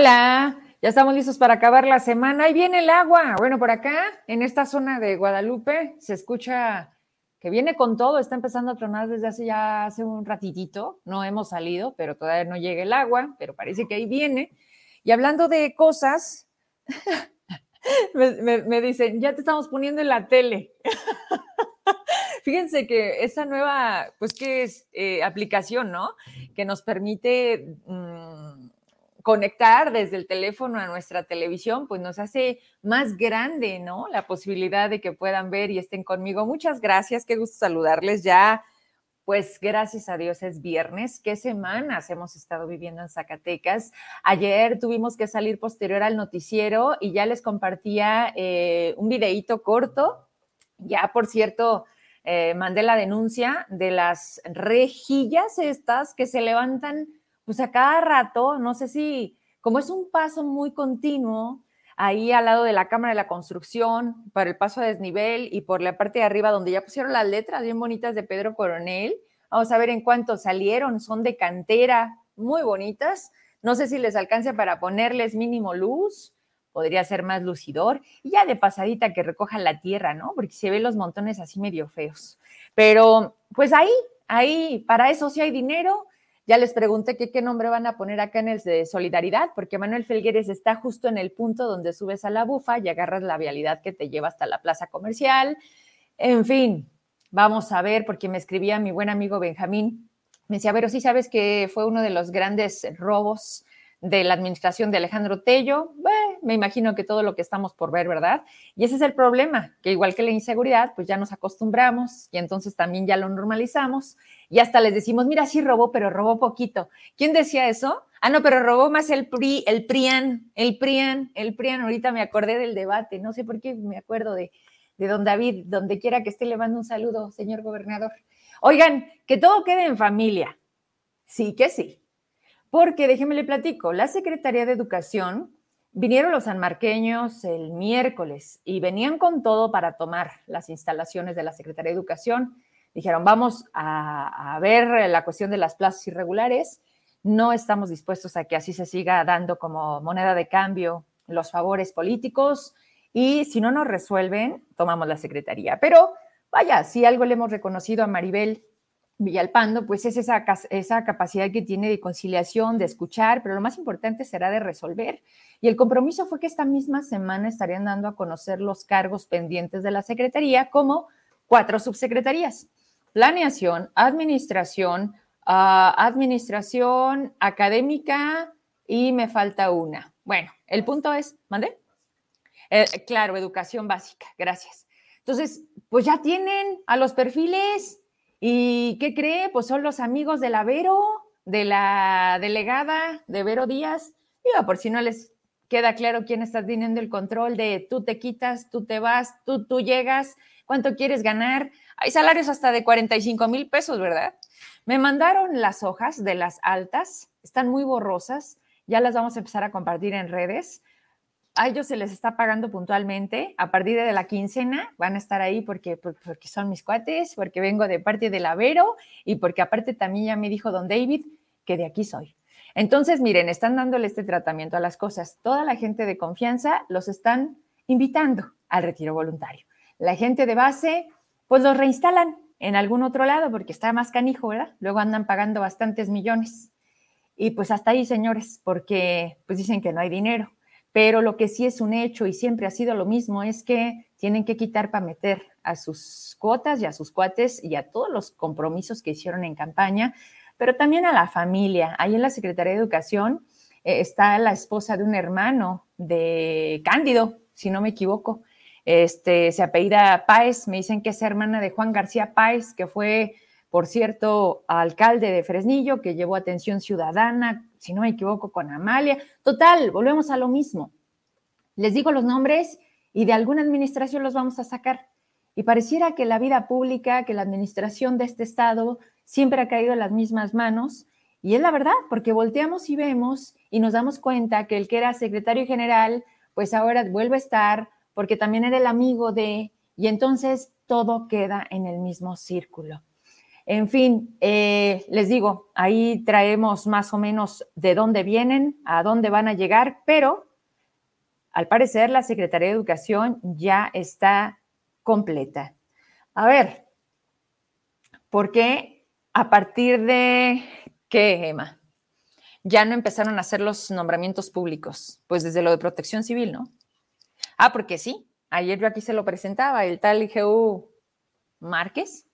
Hola, ya estamos listos para acabar la semana. Ahí viene el agua. Bueno, por acá, en esta zona de Guadalupe, se escucha que viene con todo. Está empezando a tronar desde hace ya hace un ratitito. No hemos salido, pero todavía no llega el agua, pero parece que ahí viene. Y hablando de cosas, me, dicen, ya te estamos poniendo en la tele. Fíjense que esa nueva, pues que es eh, aplicación, ¿no? Que nos permite... Mm, conectar desde el teléfono a nuestra televisión, pues nos hace más grande, ¿no? La posibilidad de que puedan ver y estén conmigo. Muchas gracias, qué gusto saludarles ya. Pues gracias a Dios es viernes. ¿Qué semanas hemos estado viviendo en Zacatecas? Ayer tuvimos que salir posterior al noticiero y ya les compartía eh, un videíto corto. Ya, por cierto, eh, mandé la denuncia de las rejillas estas que se levantan pues a cada rato, no sé si, como es un paso muy continuo, ahí al lado de la Cámara de la Construcción, para el paso a desnivel y por la parte de arriba donde ya pusieron las letras bien bonitas de Pedro Coronel. Vamos a ver en cuánto salieron, son de cantera, muy bonitas. No sé si les alcance para ponerles mínimo luz, podría ser más lucidor, y ya de pasadita que recojan la tierra, ¿no? Porque se ven los montones así medio feos. Pero pues ahí, ahí, para eso sí hay dinero, ya les pregunté qué nombre van a poner acá en el de solidaridad, porque Manuel Felgueres está justo en el punto donde subes a la bufa y agarras la vialidad que te lleva hasta la plaza comercial. En fin, vamos a ver, porque me escribía mi buen amigo Benjamín. Me decía, pero sí sabes que fue uno de los grandes robos de la administración de Alejandro Tello, me imagino que todo lo que estamos por ver, ¿verdad? Y ese es el problema, que igual que la inseguridad, pues ya nos acostumbramos y entonces también ya lo normalizamos y hasta les decimos, mira, sí robó, pero robó poquito. ¿Quién decía eso? Ah, no, pero robó más el PRI, el PRIAN, el PRIAN, el PRIAN. Ahorita me acordé del debate, no sé por qué me acuerdo de, de don David, donde quiera que esté, le mando un saludo, señor gobernador. Oigan, que todo quede en familia. Sí que sí. Porque déjenme le platico, la Secretaría de Educación vinieron los sanmarqueños el miércoles y venían con todo para tomar las instalaciones de la Secretaría de Educación. Dijeron, vamos a, ver la cuestión de las plazas irregulares. No estamos dispuestos a que así se siga dando como moneda de cambio los favores políticos y si no nos resuelven, tomamos la Secretaría. Pero vaya, si algo le hemos reconocido a Maribel Villalpando, pues es esa, esa capacidad que tiene de conciliación, de escuchar, pero lo más importante será de resolver. Y el compromiso fue que esta misma semana estarían dando a conocer los cargos pendientes de la Secretaría como cuatro subsecretarías. Planeación, administración, ah, administración académica y me falta una. Bueno, el punto es, ¿mande? Eh, claro, educación básica, gracias. Entonces, pues ya tienen a los perfiles ¿Y qué cree? Pues son los amigos de la Vero, de la delegada de Vero Díaz. Digo, por si no les queda claro quién está teniendo el control de tú te quitas, tú te vas, tú, tú llegas, cuánto quieres ganar. Hay salarios hasta de 45 mil pesos, ¿verdad? Me mandaron las hojas de las altas, están muy borrosas, ya las vamos a empezar a compartir en redes a ellos se les está pagando puntualmente. A partir de la quincena van a estar ahí porque, porque son mis cuates, porque vengo de parte del Avero y porque aparte también ya me dijo don David que de aquí soy. Entonces, miren, están dándole este tratamiento a las cosas. Toda la gente de confianza los están invitando al retiro voluntario. La gente de base, pues los reinstalan en algún otro lado porque está más canijo, ¿verdad? Luego andan pagando bastantes millones. Y pues hasta ahí, señores, porque pues dicen que no hay dinero pero lo que sí es un hecho y siempre ha sido lo mismo es que tienen que quitar para meter a sus cuotas y a sus cuates y a todos los compromisos que hicieron en campaña, pero también a la familia. Ahí en la Secretaría de Educación eh, está la esposa de un hermano de Cándido, si no me equivoco. Este, se apellida Páez, me dicen que es hermana de Juan García Páez, que fue, por cierto, alcalde de Fresnillo, que llevó atención ciudadana, si no me equivoco, con Amalia. Total, volvemos a lo mismo. Les digo los nombres y de alguna administración los vamos a sacar. Y pareciera que la vida pública, que la administración de este Estado siempre ha caído en las mismas manos. Y es la verdad, porque volteamos y vemos y nos damos cuenta que el que era secretario general, pues ahora vuelve a estar, porque también era el amigo de, y entonces todo queda en el mismo círculo. En fin, eh, les digo, ahí traemos más o menos de dónde vienen, a dónde van a llegar, pero al parecer la Secretaría de Educación ya está completa. A ver, ¿por qué a partir de qué, Emma? Ya no empezaron a hacer los nombramientos públicos, pues desde lo de protección civil, ¿no? Ah, porque sí, ayer yo aquí se lo presentaba, el tal IGU Márquez,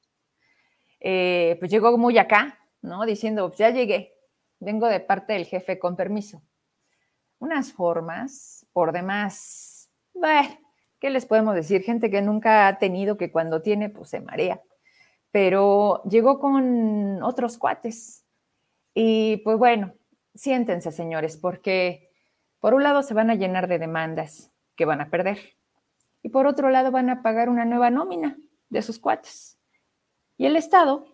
eh, pues llegó muy acá, ¿no? Diciendo, pues ya llegué, vengo de parte del jefe con permiso. Unas formas, por demás, ¿qué les podemos decir? Gente que nunca ha tenido, que cuando tiene, pues se marea. Pero llegó con otros cuates. Y pues bueno, siéntense, señores, porque por un lado se van a llenar de demandas que van a perder. Y por otro lado van a pagar una nueva nómina de sus cuates. Y el Estado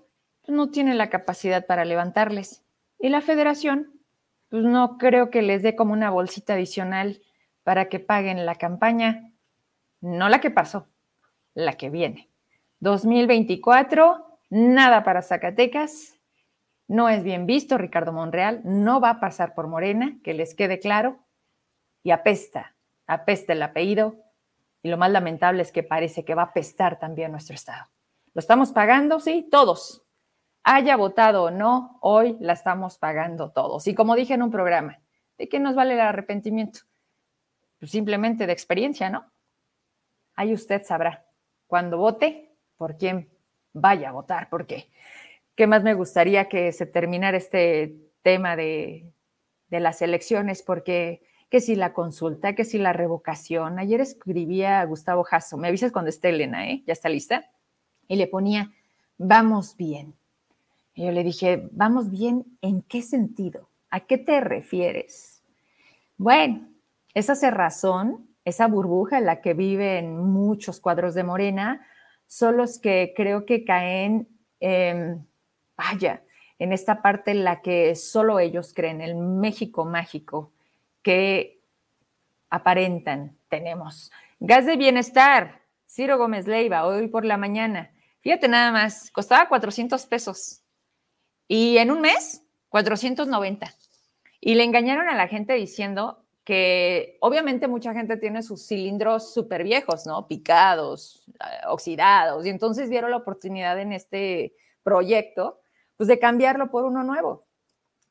pues, no tiene la capacidad para levantarles. Y la federación, pues no creo que les dé como una bolsita adicional para que paguen la campaña, no la que pasó, la que viene. 2024, nada para Zacatecas, no es bien visto Ricardo Monreal, no va a pasar por Morena, que les quede claro, y apesta, apesta el apellido, y lo más lamentable es que parece que va a apestar también nuestro Estado. ¿Lo estamos pagando? Sí, todos. Haya votado o no, hoy la estamos pagando todos. Y como dije en un programa, ¿de qué nos vale el arrepentimiento? Pues simplemente de experiencia, ¿no? Ahí usted sabrá. Cuando vote, por quién vaya a votar, porque qué más me gustaría que se terminara este tema de, de las elecciones, porque que si la consulta, que si la revocación. Ayer escribía a Gustavo Jasso, me avisas cuando esté Elena, ¿eh? ¿Ya está lista? Y le ponía, vamos bien. Y yo le dije, vamos bien, ¿en qué sentido? ¿A qué te refieres? Bueno, esa cerrazón, esa burbuja en la que viven muchos cuadros de Morena, son los que creo que caen, vaya, en esta parte en la que solo ellos creen, el México mágico que aparentan, tenemos. Gas de bienestar, Ciro Gómez Leiva, hoy por la mañana. Fíjate nada más, costaba 400 pesos. Y en un mes, 490. Y le engañaron a la gente diciendo que obviamente mucha gente tiene sus cilindros súper viejos, ¿no? Picados, eh, oxidados. Y entonces vieron la oportunidad en este proyecto, pues de cambiarlo por uno nuevo.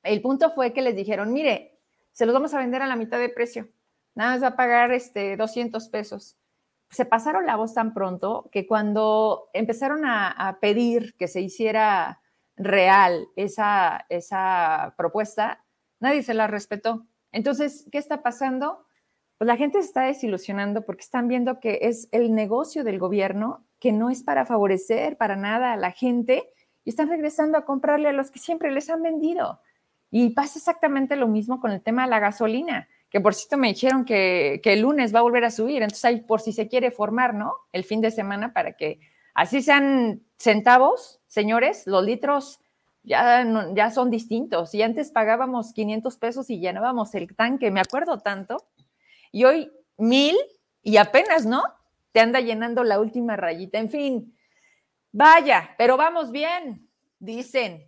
El punto fue que les dijeron, mire, se los vamos a vender a la mitad de precio. Nada más va a pagar este 200 pesos se pasaron la voz tan pronto que cuando empezaron a, pedir que se hiciera real esa, esa propuesta, nadie se la respetó. Entonces, ¿qué está pasando? Pues la gente se está desilusionando porque están viendo que es el negocio del gobierno que no es para favorecer para nada a la gente y están regresando a comprarle a los que siempre les han vendido. Y pasa exactamente lo mismo con el tema de la gasolina que por cierto me dijeron que, el lunes va a volver a subir, entonces ahí por si se quiere formar, ¿no? El fin de semana para que así sean centavos, señores, los litros ya, ya son distintos. Y antes pagábamos 500 pesos y llenábamos el tanque, me acuerdo tanto. Y hoy mil y apenas, ¿no? Te anda llenando la última rayita. En fin, vaya, pero vamos bien, dicen.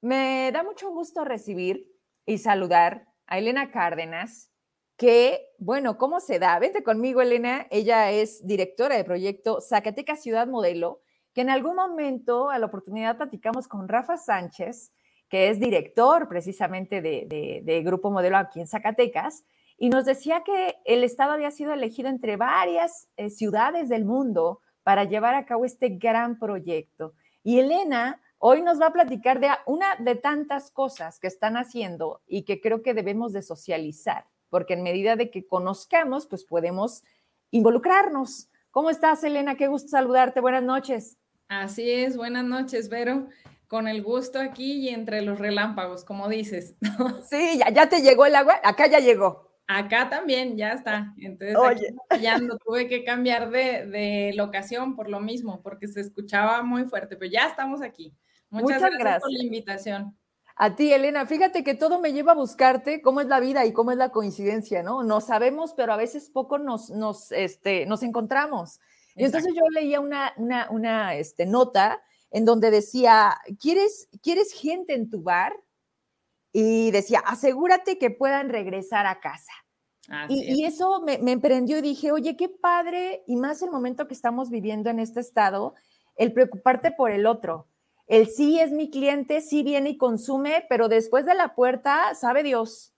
Me da mucho gusto recibir y saludar a Elena Cárdenas, que, bueno, ¿cómo se da? Vente conmigo, Elena. Ella es directora de proyecto Zacatecas Ciudad Modelo, que en algún momento a la oportunidad platicamos con Rafa Sánchez, que es director precisamente de, Grupo Modelo aquí en Zacatecas, y nos decía que el Estado había sido elegido entre varias eh, ciudades del mundo para llevar a cabo este gran proyecto. Y Elena hoy nos va a platicar de una de tantas cosas que están haciendo y que creo que debemos de socializar porque en medida de que conozcamos, pues podemos involucrarnos. ¿Cómo estás, Elena? Qué gusto saludarte. Buenas noches. Así es, buenas noches, Vero. Con el gusto aquí y entre los relámpagos, como dices. Sí, ya, ya te llegó el agua. Acá ya llegó. Acá también, ya está. Entonces, Oye. ya no tuve que cambiar de, de, locación por lo mismo, porque se escuchaba muy fuerte, pero ya estamos aquí. Muchas, gracias por la invitación. A ti, Elena, fíjate que todo me lleva a buscarte cómo es la vida y cómo es la coincidencia, ¿no? No sabemos, pero a veces poco nos, nos, este, nos encontramos. Y entonces yo leía una, una, una este, nota en donde decía, ¿quieres, ¿quieres gente en tu bar? Y decía, asegúrate que puedan regresar a casa. Y, eso me, me emprendió y dije, oye, qué padre, y más el momento que estamos viviendo en este estado, el preocuparte por el otro. El sí es mi cliente, sí viene y consume, pero después de la puerta, sabe Dios.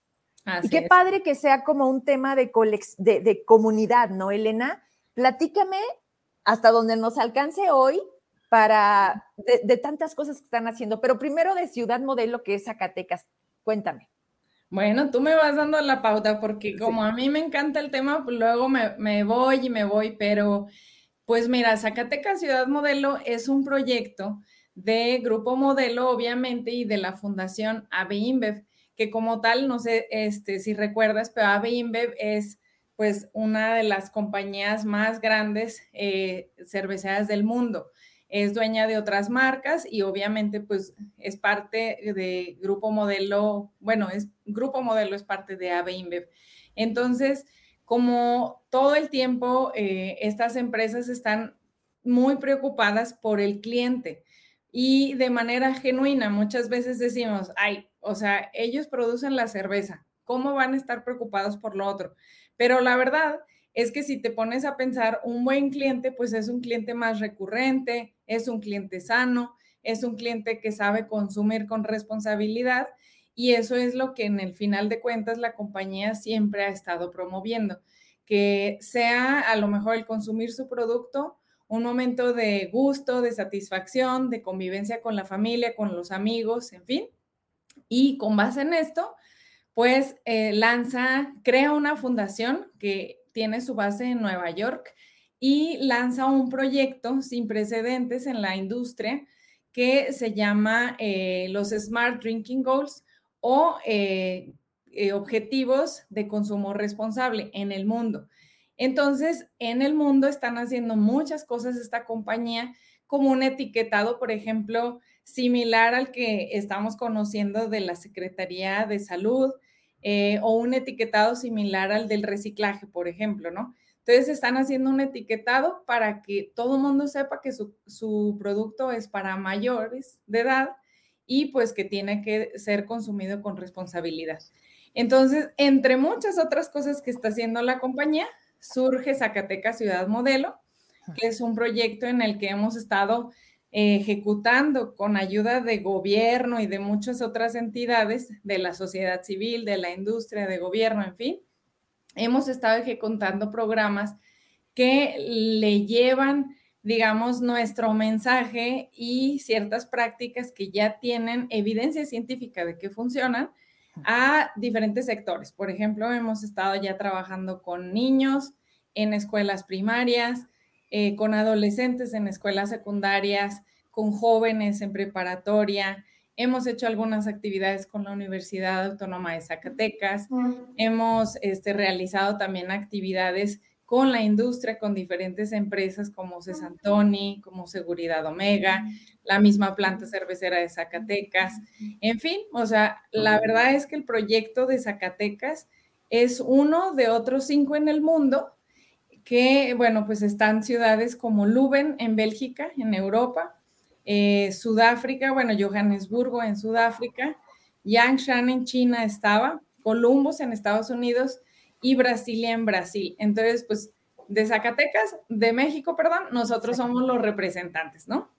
y qué padre que sea como un tema de, de, comunidad, ¿no, Elena? Platícame hasta donde nos alcance hoy para de, tantas cosas que están haciendo, pero primero de Ciudad Modelo, que es Zacatecas. Cuéntame. Bueno, tú me vas dando la pauta porque como a mí me encanta el tema, pues luego me, me voy y me voy, pero pues mira, Zacatecas Ciudad Modelo es un proyecto de Grupo Modelo, obviamente, y de la Fundación AB InBev, que como tal, no sé este, si recuerdas, pero AB InBev es pues una de las compañías más grandes eh, cerveceras del mundo. Es dueña de otras marcas y obviamente pues es parte de Grupo Modelo, bueno, es Grupo Modelo es parte de AB InBev. Entonces, como todo el tiempo eh, estas empresas están muy preocupadas por el cliente y de manera genuina. Muchas veces decimos, ay, o sea, ellos producen la cerveza, ¿cómo van a estar preocupados por lo otro? Pero la verdad es que si te pones a pensar, un buen cliente, pues es un cliente más recurrente, es un cliente sano, es un cliente que sabe consumir con responsabilidad y eso es lo que en el final de cuentas la compañía siempre ha estado promoviendo, que sea a lo mejor el consumir su producto un momento de gusto, de satisfacción, de convivencia con la familia, con los amigos, en fin. Y con base en esto, pues eh, lanza, crea una fundación que tiene su base en Nueva York y lanza un proyecto sin precedentes en la industria que se llama eh, los Smart Drinking Goals o eh, objetivos de consumo responsable en el mundo. Entonces, en el mundo están haciendo muchas cosas esta compañía, como un etiquetado, por ejemplo, similar al que estamos conociendo de la Secretaría de Salud, eh, o un etiquetado similar al del reciclaje, por ejemplo, ¿no? Entonces están haciendo un etiquetado para que todo el mundo sepa que su, su, producto es para mayores de edad y pues que tiene que ser consumido con responsabilidad. Entonces, entre muchas otras cosas que está haciendo la compañía, surge Zacatecas Ciudad Modelo, que es un proyecto en el que hemos estado ejecutando con ayuda de gobierno y de muchas otras entidades de la sociedad civil, de la industria, de gobierno, en fin. Hemos estado ejecutando programas que le llevan, digamos, nuestro mensaje y ciertas prácticas que ya tienen evidencia científica de que funcionan a diferentes sectores. Por ejemplo, hemos estado ya trabajando con niños en escuelas primarias, eh, con adolescentes en escuelas secundarias, con jóvenes en preparatoria. Hemos hecho algunas actividades con la Universidad Autónoma de Zacatecas. Hemos este, realizado también actividades con la industria, con diferentes empresas como Cesantoni, como Seguridad Omega, la misma planta cervecera de Zacatecas. En fin, o sea, la verdad es que el proyecto de Zacatecas es uno de otros cinco en el mundo que, bueno, pues están ciudades como Leuven en Bélgica, en Europa, eh, Sudáfrica, bueno, Johannesburgo en Sudáfrica, Yangshan en China estaba, Columbus en Estados Unidos y Brasilia en Brasil. Entonces, pues de Zacatecas, de México, perdón, nosotros somos los representantes, ¿no?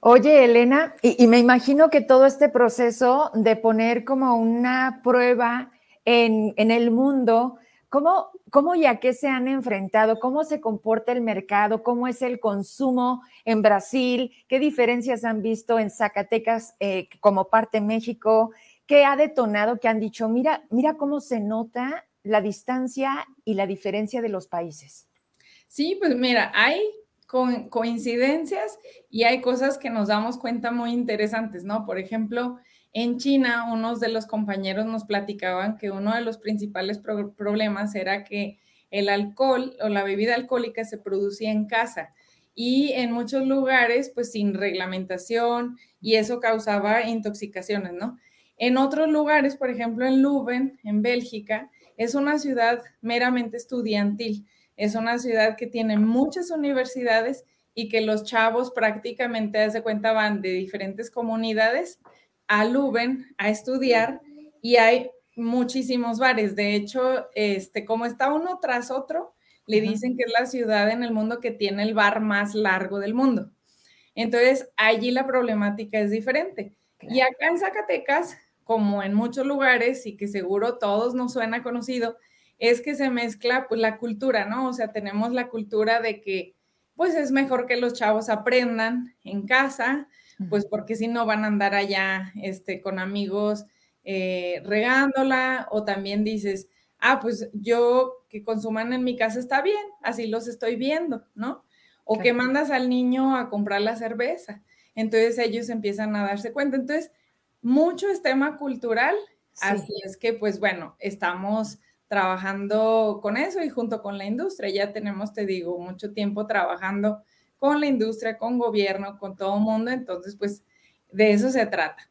Oye, Elena, y, me imagino que todo este proceso de poner como una prueba en, el mundo, ¿cómo, ¿cómo y a qué se han enfrentado? ¿Cómo se comporta el mercado? ¿Cómo es el consumo en Brasil? ¿Qué diferencias han visto en Zacatecas eh, como parte de México? ¿Qué ha detonado que han dicho, mira, mira cómo se nota la distancia y la diferencia de los países? Sí, pues mira, hay coincidencias y hay cosas que nos damos cuenta muy interesantes, ¿no? Por ejemplo, en China, unos de los compañeros nos platicaban que uno de los principales problemas era que el alcohol o la bebida alcohólica se producía en casa y en muchos lugares, pues sin reglamentación y eso causaba intoxicaciones, ¿no? En otros lugares, por ejemplo, en Leuven, en Bélgica, es una ciudad meramente estudiantil, es una ciudad que tiene muchas universidades y que los chavos prácticamente, hace cuenta, van de diferentes comunidades a Luben a estudiar y hay muchísimos bares. De hecho, este, como está uno tras otro, le dicen que es la ciudad en el mundo que tiene el bar más largo del mundo. Entonces, allí la problemática es diferente. Y acá en Zacatecas, como en muchos lugares y que seguro todos nos suena conocido, es que se mezcla pues la cultura, ¿no? O sea, tenemos la cultura de que pues es mejor que los chavos aprendan en casa, pues porque si no van a andar allá este, con amigos eh, regándola o también dices, ah, pues yo que consuman en mi casa está bien, así los estoy viendo, ¿no? O que mandas al niño a comprar la cerveza. Entonces ellos empiezan a darse cuenta. Entonces, mucho es tema cultural, así es que pues bueno, estamos trabajando con eso y junto con la industria. Ya tenemos, te digo, mucho tiempo trabajando con la industria, con gobierno, con todo el mundo. Entonces, pues de eso se trata.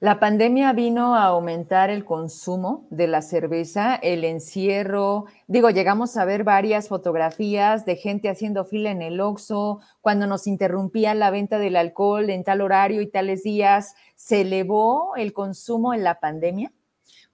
La pandemia vino a aumentar el consumo de la cerveza, el encierro. Digo, llegamos a ver varias fotografías de gente haciendo fila en el Oxxo, cuando nos interrumpía la venta del alcohol en tal horario y tales días. ¿Se elevó el consumo en la pandemia?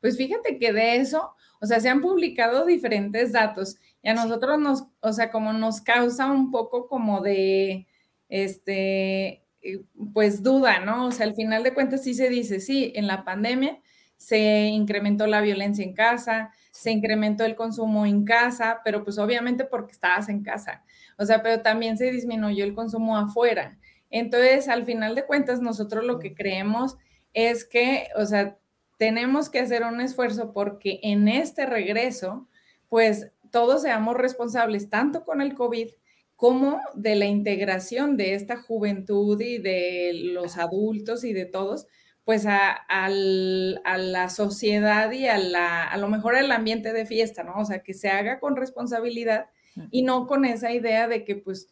Pues fíjate que de eso, o sea, se han publicado diferentes datos y a nosotros nos, o sea, como nos causa un poco como de, este, eh, pues duda, ¿no? O sea, al final de cuentas sí se dice, sí, en la pandemia se incrementó la violencia en casa, se incrementó el consumo en casa, pero pues obviamente porque estabas en casa. O sea, pero también se disminuyó el consumo afuera. Entonces, al final de cuentas, nosotros lo que creemos es que, o sea, tenemos que hacer un esfuerzo porque en este regreso, pues todos seamos responsables, tanto con el COVID como de la integración de esta juventud y de los adultos y de todos, pues a, la sociedad y a, a lo mejor al ambiente de fiesta, ¿no? O sea, que se haga con responsabilidad y no con esa idea de que pues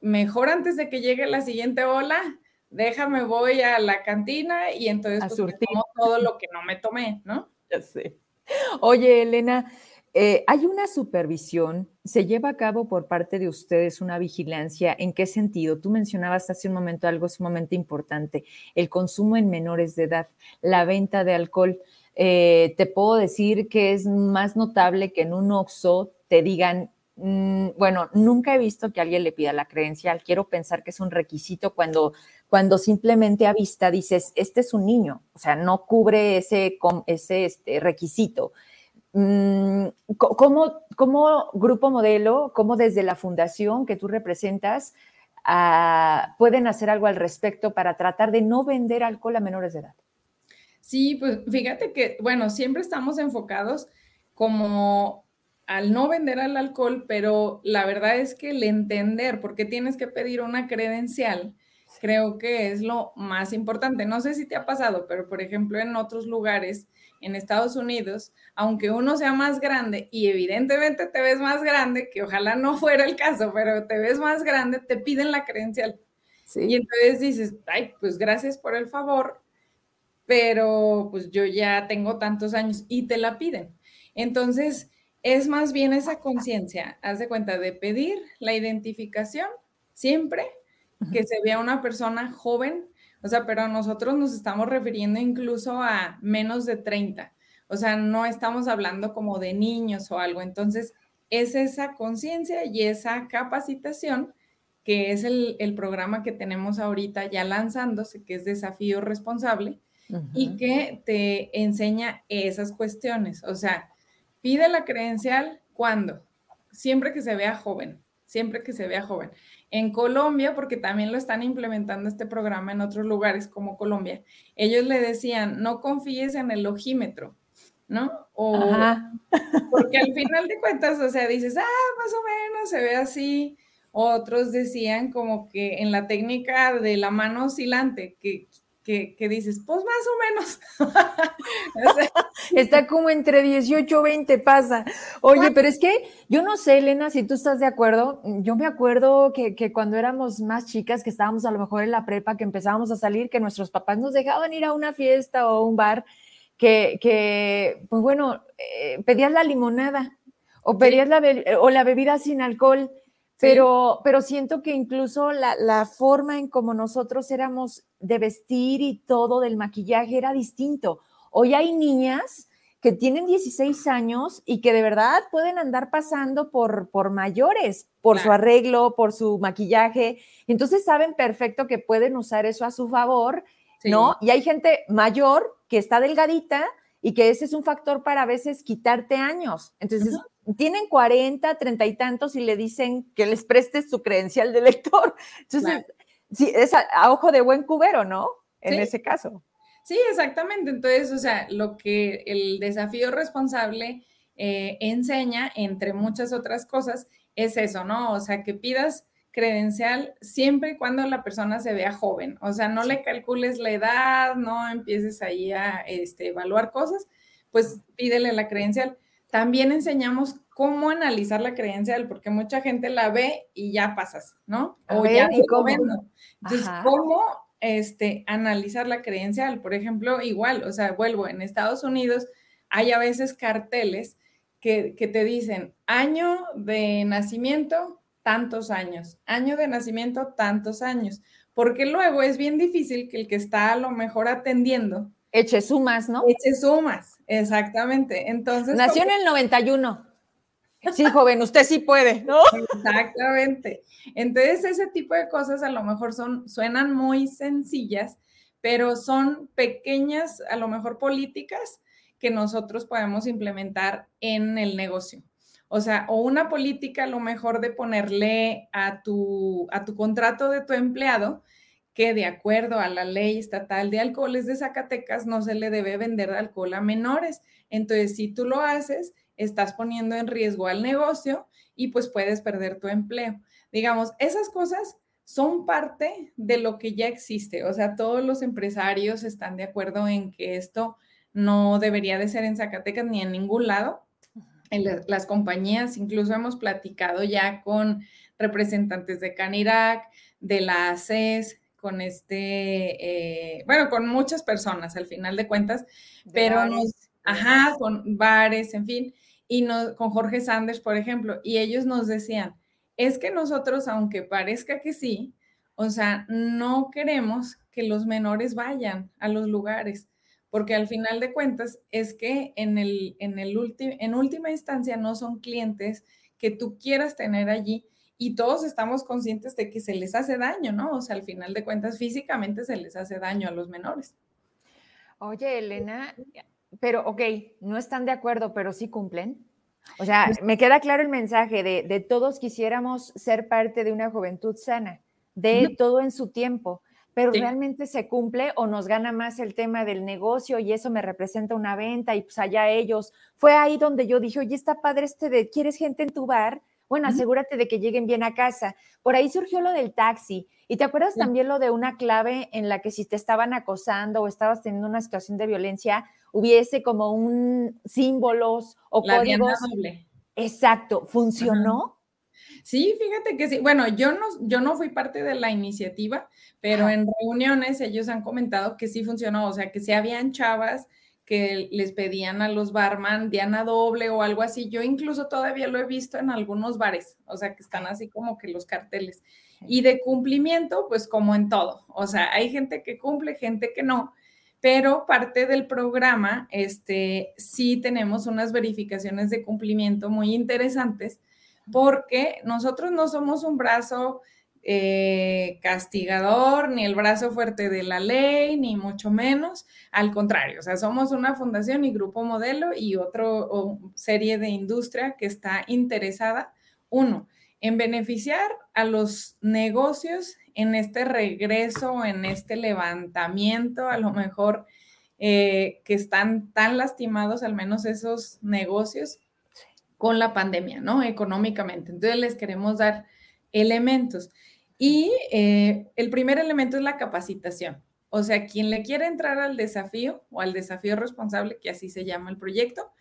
mejor antes de que llegue la siguiente ola, déjame voy a la cantina y entonces pues, todo lo que no me tomé, ¿no? Ya sé. Oye, Elena, eh, ¿Hay una supervisión? ¿Se lleva a cabo por parte de ustedes una vigilancia? ¿En qué sentido? Tú mencionabas hace un momento algo sumamente importante, el consumo en menores de edad, la venta de alcohol. Eh, te puedo decir que es más notable que en un OXO te digan, mm, bueno, nunca he visto que alguien le pida la credencial. Quiero pensar que es un requisito cuando, cuando simplemente a vista dices, este es un niño, o sea, no cubre ese, ese este, requisito. Mm, ¿Cómo, cómo Grupo Modelo, cómo desde la fundación que tú representas, ah, pueden hacer algo al respecto para tratar de no vender alcohol a menores de edad? Sí, pues fíjate que, bueno, siempre estamos enfocados como al no vender al alcohol, pero la verdad es que el entender por qué tienes que pedir una credencial, creo que es lo más importante. No sé si te ha pasado, pero por ejemplo en otros lugares en Estados Unidos, aunque uno sea más grande y evidentemente te ves más grande, que ojalá no fuera el caso, pero te ves más grande, te piden la credencial. Y entonces dices, ay, pues gracias por el favor, pero pues yo ya tengo tantos años y te la piden. Entonces, es más bien esa conciencia, haz de cuenta de pedir la identificación siempre que se vea una persona joven o sea, pero nosotros nos estamos refiriendo incluso a menos de 30. O sea, no estamos hablando como de niños o algo. Entonces, es esa conciencia y esa capacitación que es el, programa que tenemos ahorita ya lanzándose, que es Desafío Responsable, y que te enseña esas cuestiones. O sea, pide la credencial cuando, siempre que se vea joven, siempre que se vea joven en Colombia, porque también lo están implementando este programa en otros lugares como Colombia, ellos le decían, no confíes en el ojímetro, ¿no? O, porque al final de cuentas, o sea, dices, ah, más o menos se ve así. Otros decían como que en la técnica de la mano oscilante, que que, dices, pues más o menos. Está como entre 18 20 pasa. Oye, pero es que yo no sé, Elena, si tú estás de acuerdo. Yo me acuerdo que, cuando éramos más chicas, que estábamos a lo mejor en la prepa, que empezábamos a salir, que nuestros papás nos dejaban ir a una fiesta o un bar, que, que pues bueno, eh, pedías la limonada o pedías la, o la bebida sin alcohol Pero, pero siento que incluso la, la, forma en como nosotros éramos de vestir y todo del maquillaje era distinto. Hoy hay niñas que tienen 16 años y que de verdad pueden andar pasando por, por mayores, por su arreglo, por su maquillaje. Entonces saben perfecto que pueden usar eso a su favor, ¿no? Y hay gente mayor que está delgadita y que ese es un factor para a veces quitarte años. Entonces, tienen 40, 30 y tantos y le dicen que les prestes su credencial de lector. Entonces, sí, es a, ojo de buen cubero, ¿no? En ese caso. Sí, exactamente. Entonces, o sea, lo que el desafío responsable eh, enseña, entre muchas otras cosas, es eso, ¿no? O sea, que pidas credencial siempre y cuando la persona se vea joven. O sea, no le calcules la edad, no empieces ahí a este, evaluar cosas, pues pídele la credencial. También enseñamos cómo analizar la credencial, porque mucha gente la ve y ya pasas, ¿no? O ya ¿y cómo? Entonces, ¿cómo este, analizar la credencial. Por ejemplo, igual, o sea, vuelvo, en Estados Unidos hay a veces carteles que, que te dicen año de nacimiento, tantos años, año de nacimiento, tantos años, porque luego es bien difícil que el que está a lo mejor atendiendo eche sumas, ¿no? Eche sumas, exactamente. Entonces. Nació en el 91. Sí, joven, usted sí puede, ¿no? Exactamente. Entonces, ese tipo de cosas a lo mejor son, suenan muy sencillas, pero son pequeñas, a lo mejor políticas que nosotros podemos implementar en el negocio. O sea, o una política a lo mejor de ponerle a tu, a tu contrato de tu empleado que de acuerdo a la ley estatal de alcoholes de Zacatecas no se le debe vender alcohol a menores. Entonces, si tú lo haces, estás poniendo en riesgo al negocio y pues puedes perder tu empleo. Digamos, esas cosas son parte de lo que ya existe. O sea, todos los empresarios están de acuerdo en que esto no debería de ser en Zacatecas ni en ningún lado. En las compañías, incluso hemos platicado ya con representantes de Canirac, de la ACES, con este, eh, bueno, con muchas personas al final de cuentas, pero nos, ajá, con bares, en fin, y no, con Jorge Sanders, por ejemplo, y ellos nos decían, es que nosotros, aunque parezca que sí, o sea, no queremos que los menores vayan a los lugares, porque al final de cuentas es que en, el, en, el en última instancia no son clientes que tú quieras tener allí y todos estamos conscientes de que se les hace daño, ¿no? O sea, al final de cuentas físicamente se les hace daño a los menores. Oye, Elena, pero, ok, no están de acuerdo, pero sí cumplen. O sea, pues me queda claro el mensaje de, todos quisiéramos ser parte de una juventud sana, de todo en su tiempo, pero realmente se cumple o nos gana más el tema del negocio y eso me representa una venta y pues allá ellos. Fue ahí donde yo dije, oye, está padre este de, ¿quieres gente en tu bar? Bueno, asegúrate de que lleguen bien a casa. Por ahí surgió lo del taxi. ¿Y te acuerdas también lo de una clave en la que si te estaban acosando o estabas teniendo una situación de violencia, hubiese como un símbolos o la códigos? Doble. Exacto. ¿Funcionó? Sí, fíjate que sí. Bueno, yo no, yo no fui parte de la iniciativa, pero en reuniones ellos han comentado que sí funcionó, o sea, que sí habían chavas que les pedían a los barman Diana doble o algo así. Yo incluso todavía lo he visto en algunos bares, o sea, que están así como que los carteles. Y de cumplimiento, pues como en todo, o sea, hay gente que cumple, gente que no, pero parte del programa, este, sí tenemos unas verificaciones de cumplimiento muy interesantes porque nosotros no somos un brazo eh, castigador, ni el brazo fuerte de la ley, ni mucho menos. Al contrario, o sea, somos una fundación y grupo modelo y otra serie de industria que está interesada, uno, en beneficiar a los negocios en este regreso, en este levantamiento, a lo mejor eh, que están tan lastimados, al menos esos negocios, con la pandemia, ¿no? Económicamente. Entonces les queremos dar elementos. Y eh, el primer elemento es la capacitación. O sea, quien le quiere entrar al desafío o al desafío responsable, que así se llama el proyecto,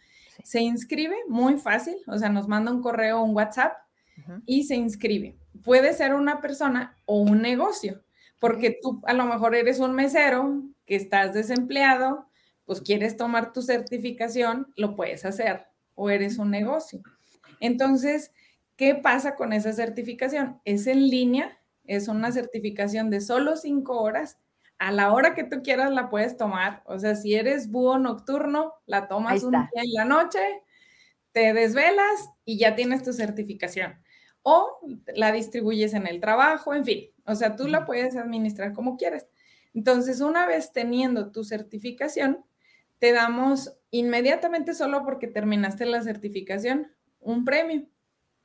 se inscribe muy fácil. O sea, nos manda un correo o un WhatsApp y se inscribe. Puede ser una persona o un negocio, porque tú a lo mejor eres un mesero que estás desempleado, pues quieres tomar tu certificación, lo puedes hacer, o eres un negocio. Entonces, ¿qué pasa con esa certificación? Es en línea, es una certificación de solo cinco horas. A la hora que tú quieras la puedes tomar. O sea, si eres búho nocturno, la tomas un día en la noche, te desvelas y ya tienes tu certificación. O la distribuyes en el trabajo, en fin. O sea, tú la puedes administrar como quieras. Entonces, una vez teniendo tu certificación, te damos inmediatamente solo porque terminaste la certificación un premio.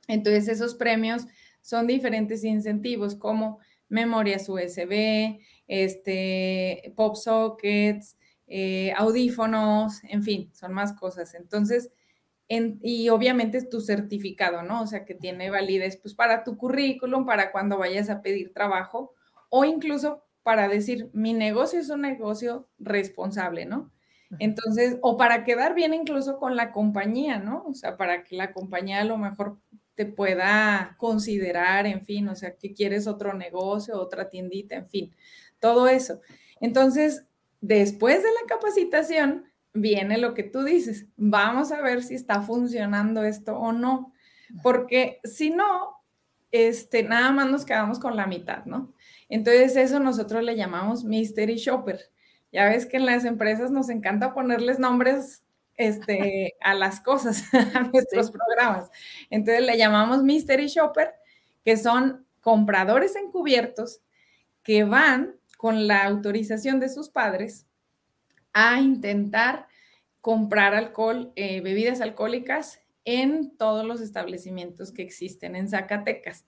Entonces, esos premios son diferentes incentivos como memorias USB, este, pop sockets, eh, audífonos, en fin, son más cosas. Entonces, y obviamente es tu certificado, ¿no? O sea, que tiene validez pues para tu currículum, para cuando vayas a pedir trabajo o incluso para decir, mi negocio es un negocio responsable, ¿no? Entonces, o para quedar bien incluso con la compañía, ¿no? O sea, para que la compañía a lo mejor te pueda considerar, en fin, o sea, que quieres otro negocio, otra tiendita, en fin, todo eso. Entonces, después de la capacitación, viene lo que tú dices, vamos a ver si está funcionando esto o no, porque si no, este, nada más nos quedamos con la mitad, ¿no? Entonces, eso nosotros le llamamos mystery shopper. Ya ves que en las empresas nos encanta ponerles nombres este, a las cosas, a nuestros programas. Entonces le llamamos Mystery Shopper, que son compradores encubiertos que van con la autorización de sus padres a intentar comprar alcohol, eh, bebidas alcohólicas en todos los establecimientos que existen en Zacatecas,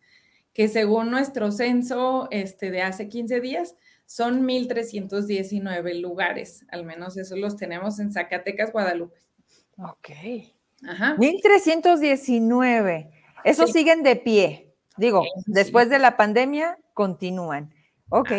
que según nuestro censo este, de hace 15 días, son 1.319 lugares, al menos eso los tenemos en Zacatecas, Guadalupe. Ok. Ajá. 1.319. Esos siguen de pie. Digo, después de la pandemia, continúan. Ok.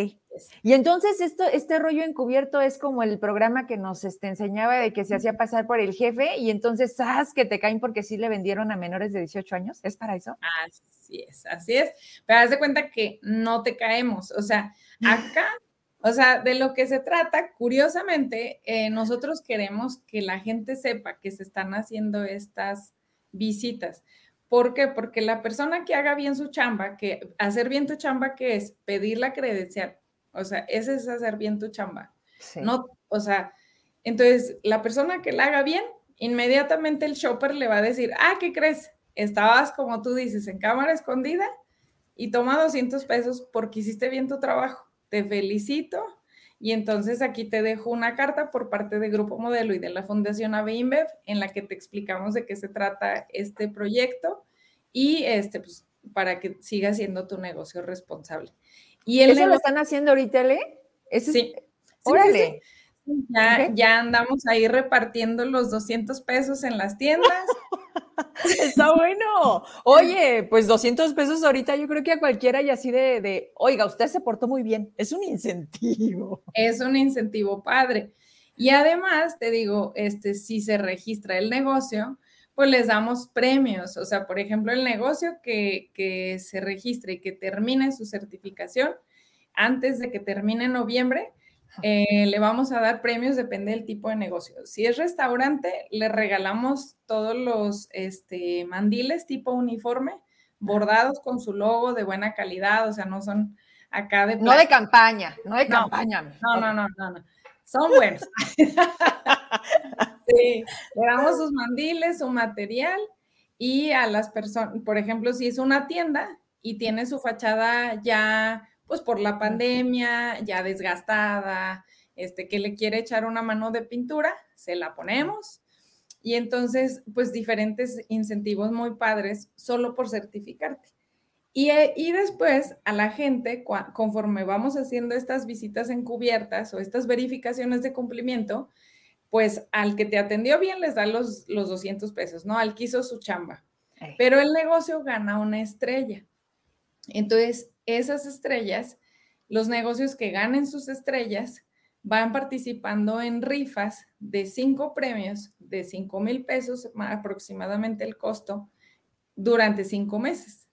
Y entonces esto, este rollo encubierto es como el programa que nos este, enseñaba de que se hacía pasar por el jefe y entonces, ¿sabes que te caen porque sí le vendieron a menores de 18 años? ¿Es para eso? Así es, así es. Pero haz de cuenta que no te caemos. O sea, acá, o sea, de lo que se trata, curiosamente, eh, nosotros queremos que la gente sepa que se están haciendo estas visitas. ¿Por qué? Porque la persona que haga bien su chamba, que hacer bien tu chamba, que es pedir la credencial, o sea, ese es hacer bien tu chamba. No, o sea, entonces la persona que la haga bien, inmediatamente el shopper le va a decir, ah, ¿qué crees? Estabas, como tú dices, en cámara escondida y toma 200 pesos porque hiciste bien tu trabajo. Te felicito. Y entonces aquí te dejo una carta por parte de Grupo Modelo y de la Fundación AVE en la que te explicamos de qué se trata este proyecto y este, pues, para que siga siendo tu negocio responsable. Y ¿Eso lo están haciendo ahorita, Le? sí. Órale. ya, ya andamos ahí repartiendo los 200 pesos en las tiendas. Está bueno. Oye, pues 200 pesos ahorita yo creo que a cualquiera y así de, de, oiga, usted se portó muy bien. Es un incentivo. Es un incentivo padre. Y además, te digo, este, si se registra el negocio, pues les damos premios. O sea, por ejemplo, el negocio que, que se registre y que termine su certificación antes de que termine en noviembre, eh, le vamos a dar premios, depende del tipo de negocio. Si es restaurante, le regalamos todos los este, mandiles tipo uniforme, bordados con su logo de buena calidad, o sea, no son acá de... No de campaña, no de campaña. No, no, no, no, no. Son buenos. sí, le damos sus mandiles, su material y a las personas, por ejemplo, si es una tienda y tiene su fachada ya pues por la pandemia, ya desgastada, este, que le quiere echar una mano de pintura, se la ponemos. Y entonces, pues diferentes incentivos muy padres solo por certificarte. Y, eh, y después a la gente, conforme vamos haciendo estas visitas encubiertas o estas verificaciones de cumplimiento, pues al que te atendió bien les da los, los 200 pesos, ¿no? Al que hizo su chamba. Pero el negocio gana una estrella. Entonces, esas estrellas, los negocios que ganen sus estrellas, van participando en rifas de cinco premios de cinco mil pesos aproximadamente el costo durante cinco meses.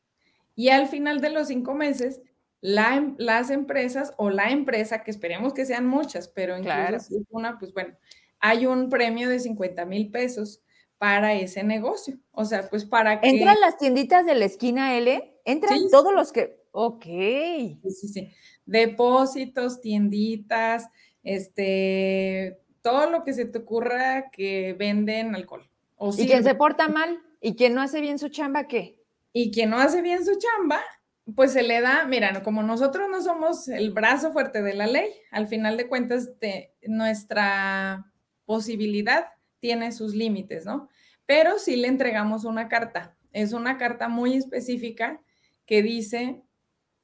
Y al final de los cinco meses, em, las empresas o la empresa, que esperemos que sean muchas, pero incluso una, pues bueno, hay un premio de 50 mil pesos para ese negocio. O sea, pues para que... ¿Entran las tienditas de la esquina L? ¿Entran todos los que... Ok. Sí, sí, sí. Depósitos, tienditas, este, todo lo que se te ocurra que venden alcohol. O y quien se porta mal y quien no hace bien su chamba, ¿qué? Y quien no hace bien su chamba, pues se le da, mira, como nosotros no somos el brazo fuerte de la ley, al final de cuentas de nuestra posibilidad tiene sus límites, ¿no? Pero sí le entregamos una carta. Es una carta muy específica que dice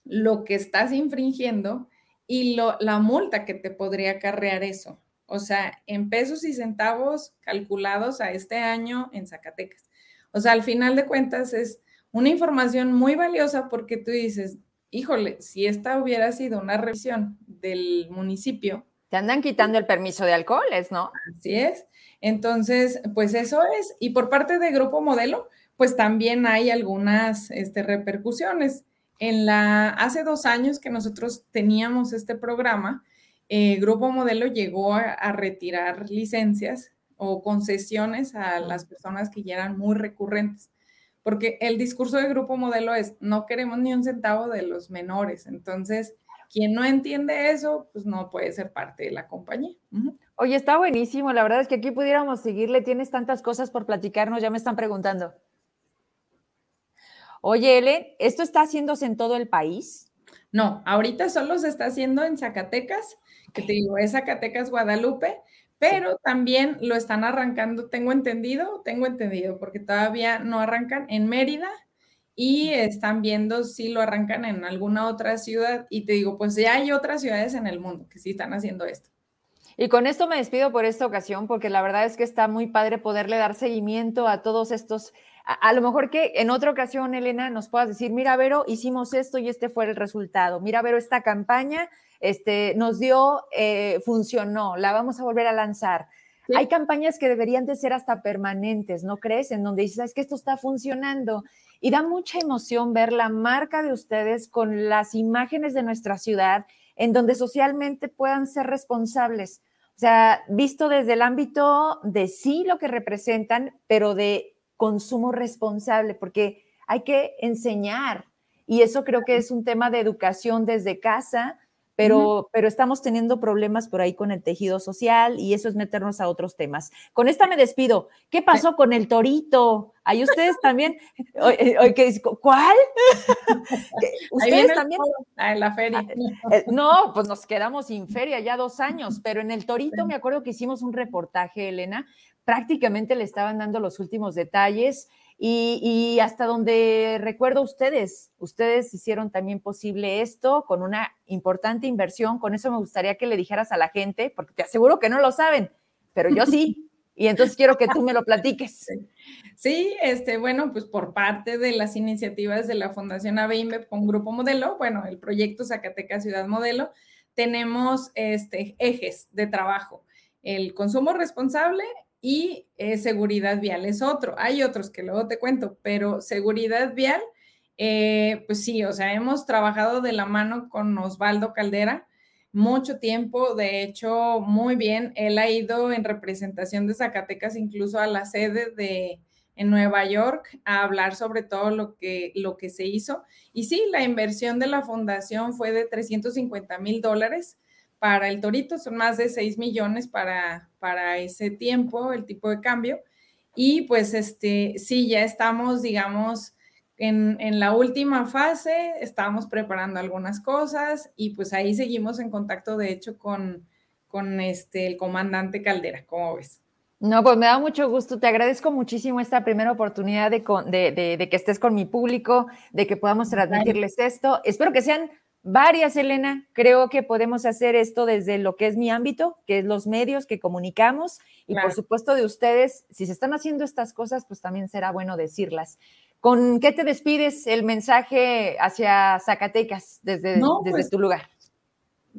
lo que estás infringiendo y la multa que te podría acarrear eso. O sea, en pesos y centavos calculados a este año en Zacatecas. O sea, al final de cuentas es una información muy valiosa porque tú dices, híjole, si esta hubiera sido una revisión del municipio. Te andan quitando el permiso de alcoholes, ¿no? Así es. Entonces, pues eso es. Y por parte de Grupo Modelo, pues también hay algunas este, repercusiones. En la, hace dos años que nosotros teníamos este programa, eh, Grupo Modelo llegó a, a, retirar licencias o concesiones a las personas que ya eran muy recurrentes porque el discurso de grupo modelo es, no queremos ni un centavo de los menores. Entonces, quien no entiende eso, pues no puede ser parte de la compañía. Oye, está buenísimo. La verdad es que aquí pudiéramos seguirle. Tienes tantas cosas por platicarnos, ya me están preguntando. Oye, Ele, ¿esto está haciéndose en todo el país? No, ahorita solo se está haciendo en Zacatecas, que te digo, es Zacatecas, Guadalupe, pero también lo están arrancando, tengo entendido, tengo entendido, porque todavía no arrancan en Mérida y están viendo si lo arrancan en alguna otra ciudad. Y te digo, pues ya hay otras ciudades en el mundo que sí están haciendo esto. Y con esto me despido por esta ocasión, porque la verdad es que está muy padre poderle dar seguimiento a todos estos. A, lo mejor que en otra ocasión, Elena, nos puedas decir, mira, Vero, hicimos esto y este fue el resultado. Mira, Vero, esta campaña este, nos dio, eh, funcionó, la vamos a volver a lanzar. Hay campañas que deberían de ser hasta permanentes, ¿no crees? En donde dices, es que esto está funcionando. Y da mucha emoción ver la marca de ustedes con las imágenes de nuestra ciudad, en donde socialmente puedan ser responsables. O sea, visto desde el ámbito de sí lo que representan, pero de consumo responsable, porque hay que enseñar. Y eso creo que es un tema de educación desde casa, pero, pero estamos teniendo problemas por ahí con el tejido social y eso es meternos a otros temas. Con esta me despido. ¿Qué pasó con el torito? Ahí ustedes también, ¿cuál? ¿Ustedes también? Ah, en la feria. Ah, eh, no, pues nos quedamos sin feria ya dos años, pero en el torito me acuerdo que hicimos un reportaje, Elena, prácticamente le estaban dando los últimos detalles y, hasta donde recuerdo ustedes, ustedes hicieron también posible esto con una importante inversión. Con eso me gustaría que le dijeras a la gente, porque te aseguro que no lo saben, pero yo sí. Y entonces quiero que tú me lo platiques. Sí, este, bueno, pues por parte de las iniciativas de la Fundación ABIME con Grupo Modelo, bueno, el proyecto Zacatecas Ciudad Modelo, tenemos este, ejes de trabajo. El consumo responsable, y eh, seguridad vial es otro. Hay otros que luego te cuento, pero seguridad vial, eh, pues sí, o sea, hemos trabajado de la mano con Osvaldo Caldera mucho tiempo, de hecho, muy bien. Él ha ido en representación de Zacatecas incluso a la sede de en Nueva York a hablar sobre todo lo que, lo que se hizo. Y sí, la inversión de la fundación fue de 350 mil dólares para el Torito, son más de 6 millones para, para ese tiempo, el tipo de cambio. Y pues este, sí, ya estamos, digamos, en, en, la última fase, estamos preparando algunas cosas y pues ahí seguimos en contacto, de hecho, con, con este, el comandante Caldera, ¿cómo ves? No, pues me da mucho gusto. Te agradezco muchísimo esta primera oportunidad de, de, de, que estés con mi público, de que podamos transmitirles esto. Espero que sean varias, Elena. Creo que podemos hacer esto desde lo que es mi ámbito, que es los medios que comunicamos y por supuesto de ustedes. Si se están haciendo estas cosas, pues también será bueno decirlas. ¿Con qué te despides el mensaje hacia Zacatecas desde, desde pues tu lugar?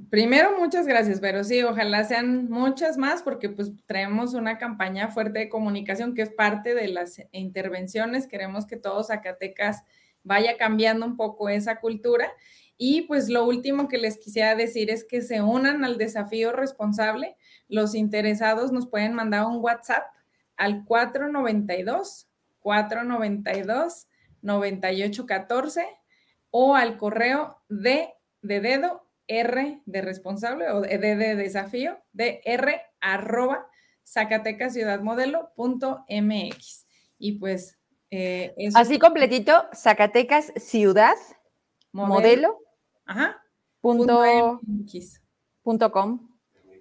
Primero, muchas gracias, pero sí, ojalá sean muchas más porque pues traemos una campaña fuerte de comunicación que es parte de las intervenciones. Queremos que todos Zacatecas vaya cambiando un poco esa cultura y pues lo último que les quisiera decir es que se unan al desafío responsable. Los interesados nos pueden mandar un WhatsApp al 492 492 9814 o al correo de, de dedo R de responsable o de, de desafío de R arroba zacatecasciudadmodelo.mx. Y pues eh, Así completito, Zacatecas Ciudad Modelo. Ajá. Punto, punto com.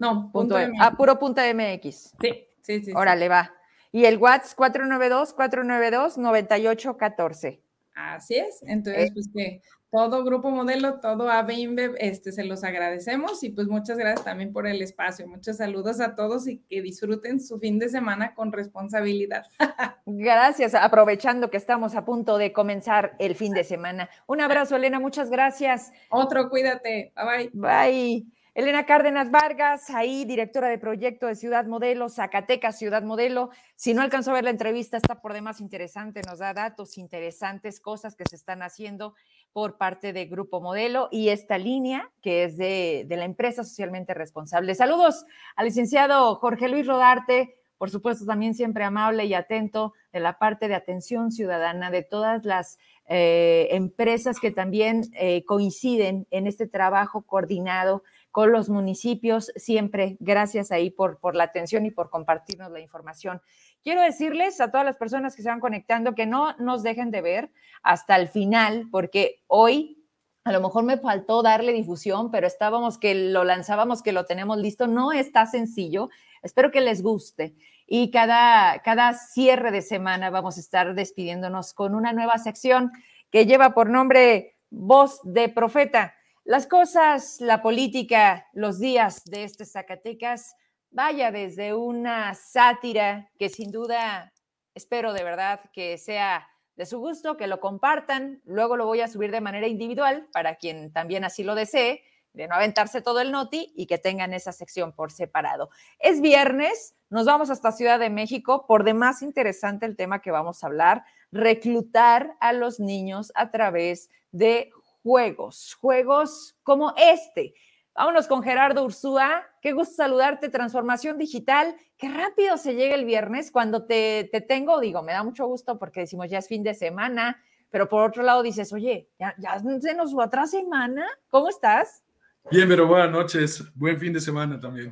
No, punto, Ah, puro punto MX. Sí, sí, sí. Órale, va. Y el WhatsApp 492-492-9814. Así es. Entonces, eh. pues que todo Grupo Modelo, todo ABIMBE, este, se los agradecemos y pues muchas gracias también por el espacio. Muchos saludos a todos y que disfruten su fin de semana con responsabilidad. Gracias, aprovechando que estamos a punto de comenzar el fin de semana. Un abrazo, Elena, muchas gracias. Otro, cuídate. Bye bye. Bye. Elena Cárdenas Vargas, ahí directora de proyecto de Ciudad Modelo, Zacatecas Ciudad Modelo. Si no alcanzó a ver la entrevista, está por demás interesante, nos da datos interesantes, cosas que se están haciendo por parte de Grupo Modelo y esta línea que es de, la empresa socialmente responsable. Saludos al licenciado Jorge Luis Rodarte, por supuesto también siempre amable y atento de la parte de atención ciudadana de todas las eh, empresas que también eh, coinciden en este trabajo coordinado con los municipios, siempre gracias ahí por, por la atención y por compartirnos la información. Quiero decirles a todas las personas que se van conectando que no nos dejen de ver hasta el final, porque hoy a lo mejor me faltó darle difusión, pero estábamos que lo lanzábamos, que lo tenemos listo. No está sencillo. Espero que les guste. Y cada, cada cierre de semana vamos a estar despidiéndonos con una nueva sección que lleva por nombre Voz de Profeta. Las cosas, la política, los días de este Zacatecas, vaya desde una sátira que sin duda espero de verdad que sea de su gusto, que lo compartan. Luego lo voy a subir de manera individual para quien también así lo desee, de no aventarse todo el noti y que tengan esa sección por separado. Es viernes, nos vamos hasta Ciudad de México. Por demás interesante el tema que vamos a hablar, reclutar a los niños a través de juegos, juegos como este. Vámonos con Gerardo Ursúa. Qué gusto saludarte, Transformación Digital. Qué rápido se llega el viernes. Cuando te, tengo, digo, me da mucho gusto porque decimos ya es fin de semana, pero por otro lado dices, oye, ya, ya se nos fue otra semana. ¿Cómo estás? Bien, pero buenas noches. Buen fin de semana también.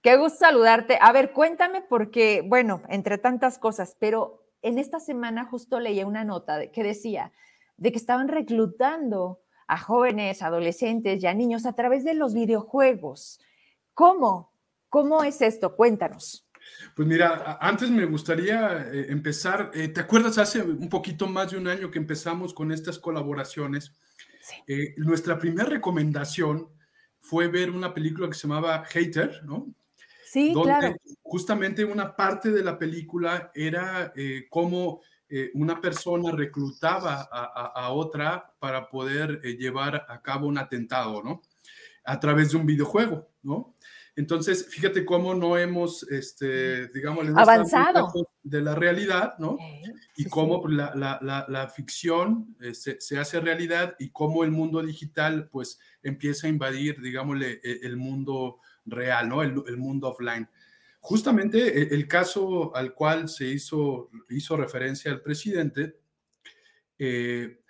Qué gusto saludarte. A ver, cuéntame porque, bueno, entre tantas cosas, pero en esta semana justo leí una nota que decía de que estaban reclutando a jóvenes, adolescentes y a niños a través de los videojuegos. ¿Cómo? ¿Cómo es esto? Cuéntanos. Pues mira, antes me gustaría eh, empezar, eh, ¿te acuerdas hace un poquito más de un año que empezamos con estas colaboraciones? Sí. Eh, nuestra primera recomendación fue ver una película que se llamaba Hater, ¿no? Sí, Donde Justamente una parte de la película era cómo eh, una persona reclutaba a, otra para poder eh, llevar a cabo un atentado, ¿no? A través de un videojuego, ¿no? Entonces, fíjate cómo no hemos, este, digamos, avanzado de la realidad, ¿no? y cómo la, la, la, ficción eh, se, se, hace realidad y cómo el mundo digital, pues, empieza a invadir, digámosle, e, el, mundo real, ¿no? El, el mundo offline. Justamente e, el caso al cual se hizo, hizo referencia el presidente, eh,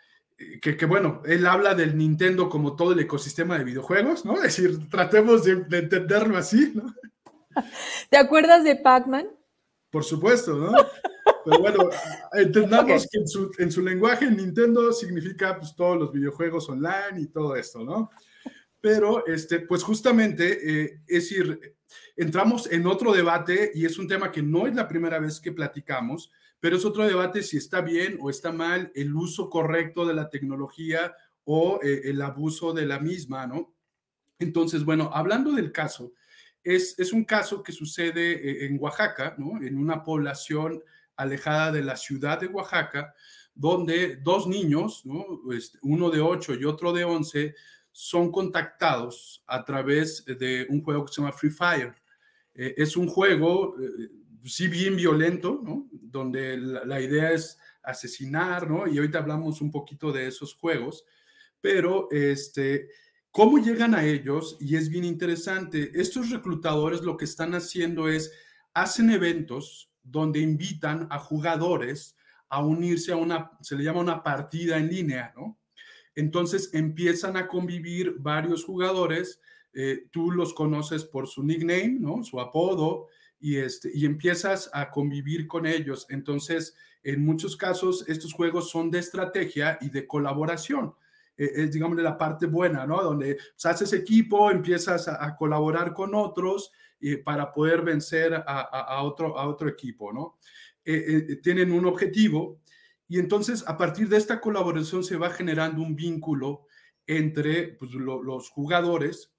que, bueno, él habla del Nintendo como todo el ecosistema de videojuegos, ¿no? Es decir, tratemos de, entenderlo así, ¿no? ¿Te acuerdas de Pac-Man? Por supuesto, ¿no? Pero bueno, entendamos que en su, en su, lenguaje Nintendo significa pues todos los videojuegos online y todo esto, ¿no? Pero, este, pues justamente, eh, es decir, entramos en otro debate y es un tema que no es la primera vez que platicamos, pero es otro debate si está bien o está mal el uso correcto de la tecnología o eh, el abuso de la misma, ¿no? Entonces, bueno, hablando del caso, es, es un caso que sucede eh, en Oaxaca, ¿no? En una población alejada de la ciudad de Oaxaca, donde dos niños, ¿no? Este, uno de 8 y otro de 11, son contactados a través de un juego que se llama Free Fire. Eh, es un juego, eh, sí bien violento. Donde la, idea es asesinar, ¿no? Y ahorita hablamos un poquito de esos juegos, pero este, ¿cómo llegan a ellos? Y es bien interesante. Estos reclutadores lo que están haciendo es, hacen eventos donde invitan a jugadores a unirse a una, se le llama una partida en línea, ¿no? Entonces empiezan a convivir varios jugadores, eh, tú los conoces por su nickname, ¿no? Su apodo, y, este, y empiezas a convivir con ellos. Entonces, en muchos casos, estos juegos son de estrategia y de colaboración. Eh, es, digamos, la parte buena, ¿no? Donde pues, haces equipo, empiezas a, colaborar con otros eh, para poder vencer a, otro, a otro equipo, ¿no? Eh, tienen un objetivo y entonces a partir de esta colaboración se va generando un vínculo entre pues, los jugadores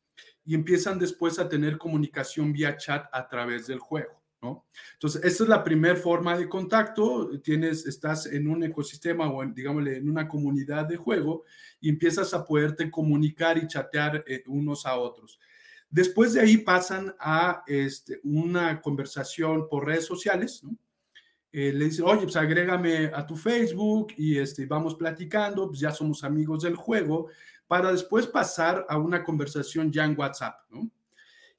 y empiezan después a tener comunicación vía chat a través del juego, ¿no? Entonces, esta es la primera forma de contacto, tienes, estás en un ecosistema o, en, digámosle, en una comunidad de juego y empiezas a poderte comunicar y chatear eh, unos a otros. Después de ahí pasan a este, una conversación por redes sociales, ¿no? Eh, le dicen, oye, pues agrégame a tu Facebook y este, vamos platicando, pues ya somos amigos del juego, para después pasar a una conversación ya en WhatsApp, ¿no?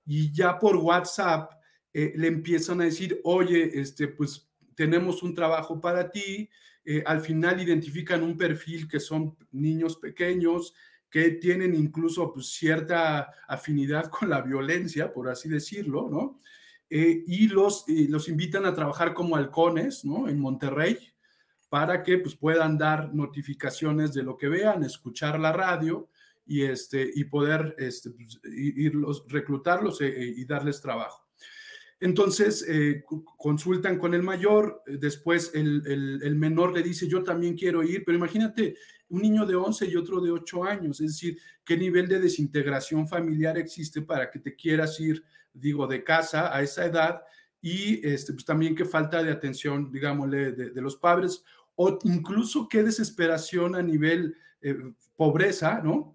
Y ya por WhatsApp eh, le empiezan a decir, oye, este, pues tenemos un trabajo para ti. Eh, al final identifican un perfil que son niños pequeños, que tienen incluso pues, cierta afinidad con la violencia, por así decirlo, ¿no? Eh, y los, los invitan a trabajar como halcones, ¿no? En Monterrey, para que pues, puedan dar notificaciones de lo que vean, escuchar la radio y, este, y poder este, pues, irlos, reclutarlos eh, y darles trabajo. Entonces, eh, consultan con el mayor, después el, el, menor le dice, yo también quiero ir, pero imagínate un niño de 11 y otro de 8 años, es decir, qué nivel de desintegración familiar existe para que te quieras ir, digo, de casa a esa edad y este, pues también qué falta de atención, digámosle, de, los padres o incluso qué desesperación a nivel eh, pobreza, ¿no?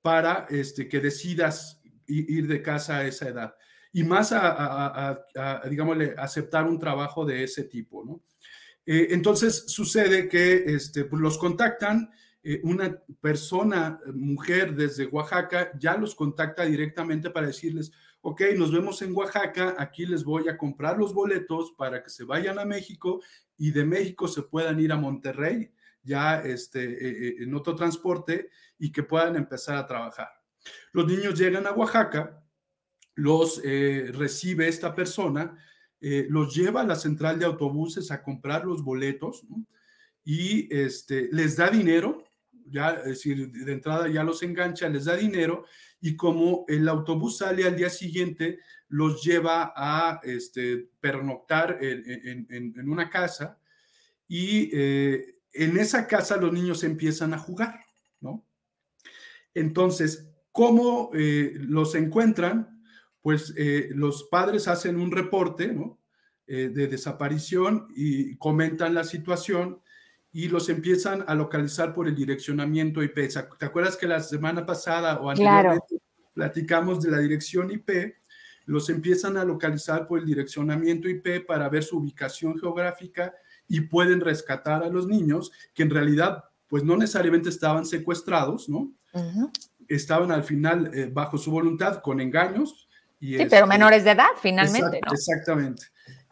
Para este, que decidas ir de casa a esa edad. Y más a, digámosle, aceptar un trabajo de ese tipo, ¿no? Eh, entonces sucede que este, pues los contactan, eh, una persona, mujer desde Oaxaca, ya los contacta directamente para decirles, ok, nos vemos en Oaxaca, aquí les voy a comprar los boletos para que se vayan a México y de México se puedan ir a Monterrey, ya este, eh, eh, en otro transporte y que puedan empezar a trabajar. Los niños llegan a Oaxaca, los eh, recibe esta persona, los lleva a la central de autobuses a comprar los boletos y este, les da dinero, ya, es decir, de entrada ya los engancha, les da dinero y como el autobús sale al día siguiente, los lleva a este, pernoctar en, una casa y eh, en esa casa los niños empiezan a jugar, ¿no? Entonces, ¿cómo eh, los encuentran? Pues eh, los padres hacen un reporte, ¿no? de desaparición y comentan la situación y los empiezan a localizar por el direccionamiento IP. ¿Te acuerdas que la semana pasada o anteriormente platicamos de la dirección IP? Los empiezan a localizar por el direccionamiento IP para ver su ubicación geográfica y pueden rescatar a los niños que en realidad pues no necesariamente estaban secuestrados, ¿no? Estaban al final eh, bajo su voluntad con engaños. Y sí, pero este, menores de edad finalmente, ¿no? Exactamente.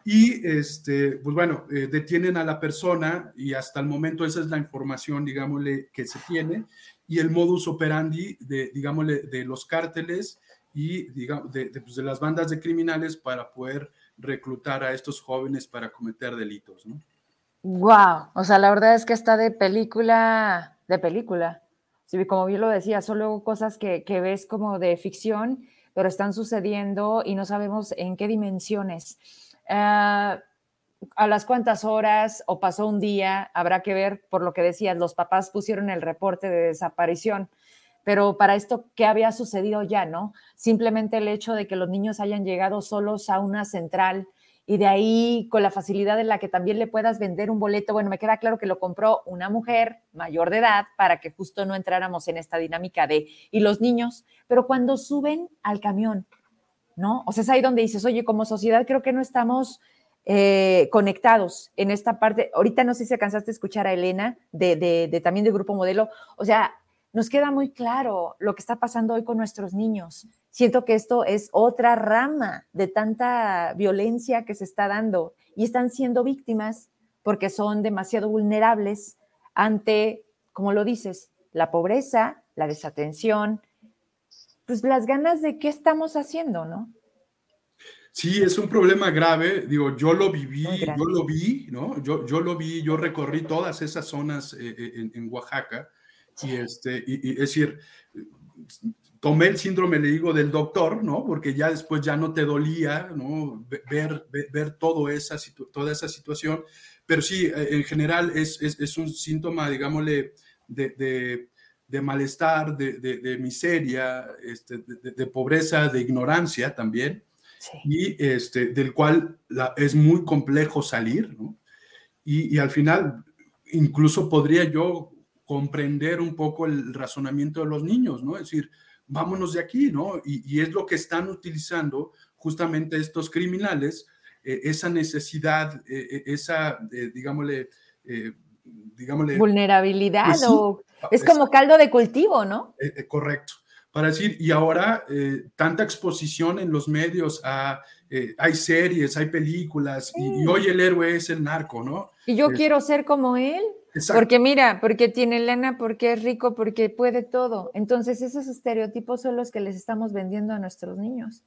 Y, este, pues bueno, eh, detienen a la persona y hasta el momento esa es la información, digámosle, que se tiene y el modus operandi de, digámosle, de los cárteles y, digamos, de, pues de las bandas de criminales para poder reclutar a estos jóvenes para cometer delitos, ¿no? Wow, o sea, la verdad es que está de película, de película. Sí, como bien lo decía, son luego cosas que, que ves como de ficción, pero están sucediendo y no sabemos en qué dimensiones. Eh, a las cuantas horas o pasó un día, habrá que ver por lo que decías, los papás pusieron el reporte de desaparición, pero para esto, ¿qué había sucedido ya, no? Simplemente el hecho de que los niños hayan llegado solos a una central y de ahí con la facilidad en la que también le puedas vender un boleto, bueno, me queda claro que lo compró una mujer mayor de edad para que justo no entráramos en esta dinámica de, y los niños, pero cuando suben al camión, ¿no? O sea, es ahí donde dices, oye, como sociedad creo que no estamos eh, conectados en esta parte. Ahorita no sé si alcanzaste a escuchar a Elena de, también del Grupo Modelo. O sea, nos queda muy claro lo que está pasando hoy con nuestros niños. Siento que esto es otra rama de tanta violencia que se está dando y están siendo víctimas porque son demasiado vulnerables ante, como lo dices, la pobreza, la desatención, pues las ganas de qué estamos haciendo, ¿no? Sí, es un problema grave. Digo, yo lo viví, yo lo vi, ¿no? Yo, yo lo vi, yo recorrí todas esas zonas eh, eh, en, Oaxaca. Y, este, y, es decir, tomé el síndrome, le digo, del doctor, ¿no? Porque ya después ya no te dolía, ¿no? Ver, ver, todo esa, toda esa situación. Pero sí, eh, en general es, es, es un síntoma, digámosle, de, de, malestar, de, miseria, este, de, pobreza, de ignorancia también y este, del cual es muy complejo salir, ¿no? Y, y, al final, incluso podría yo comprender un poco el razonamiento de los niños, ¿no? Es decir, vámonos de aquí, ¿no? Y, y es lo que están utilizando justamente estos criminales, eh, esa necesidad, eh, eh, esa, digámosle, digámosle... Vulnerabilidad pues o... Es como caldo de cultivo, ¿no? correcto para decir, y ahora eh, tanta exposición en los medios, a, eh, hay series, hay películas, y, hoy el héroe es el narco, ¿no? Y yo quiero ser como él. Porque mira, porque tiene lana, porque es rico, porque puede todo. Entonces esos estereotipos son los que les estamos vendiendo a nuestros niños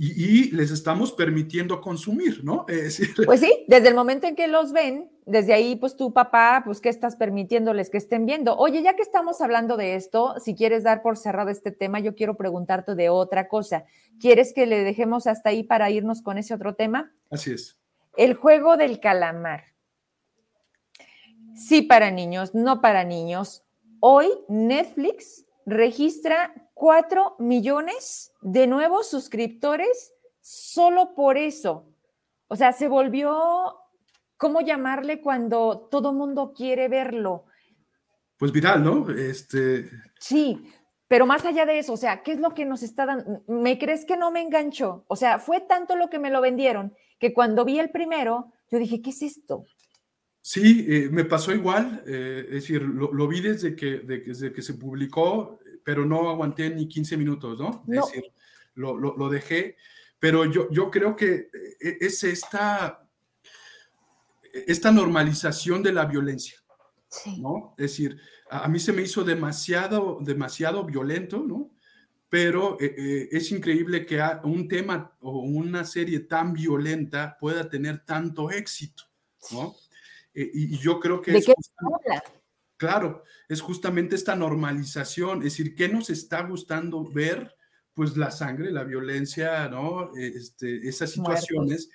y, les estamos permitiendo consumir, ¿no? pues sí, desde el momento en que los ven, desde ahí, pues tu papá, pues, ¿qué estás permitiéndoles que estén viendo? Oye, ya que estamos hablando de esto, si quieres dar por cerrado este tema, yo quiero preguntarte de otra cosa. ¿Quieres que le dejemos hasta ahí para irnos con ese otro tema? Así es. El juego del calamar. Sí para niños, no para niños. Hoy Netflix registra 4 millones de nuevos suscriptores solo por eso. O sea, se volvió, ¿cómo llamarle cuando todo mundo quiere verlo? Pues viral, ¿no? Este... Sí, pero más allá de eso, o sea, ¿qué es lo que nos está dando? ¿Me crees que no me enganchó? O sea, fue tanto lo que me lo vendieron que cuando vi el primero, yo dije, ¿qué es esto? Sí, eh, me pasó igual, eh, es decir, lo, vi desde que, desde que se publicó, pero no aguanté ni 15 minutos, ¿no? Es decir, lo, dejé, pero yo, yo creo que eh, es esta, esta normalización de la violencia, ¿no? Es decir, a, mí se me hizo demasiado, demasiado violento, ¿no? Pero es increíble que un tema o una serie tan violenta pueda tener tanto éxito, ¿no? Eh, y, yo creo que... ¿De es qué Claro, es justamente esta normalización, es decir, ¿qué nos está gustando ver? Pues la sangre, la violencia, ¿no? Este, esas situaciones.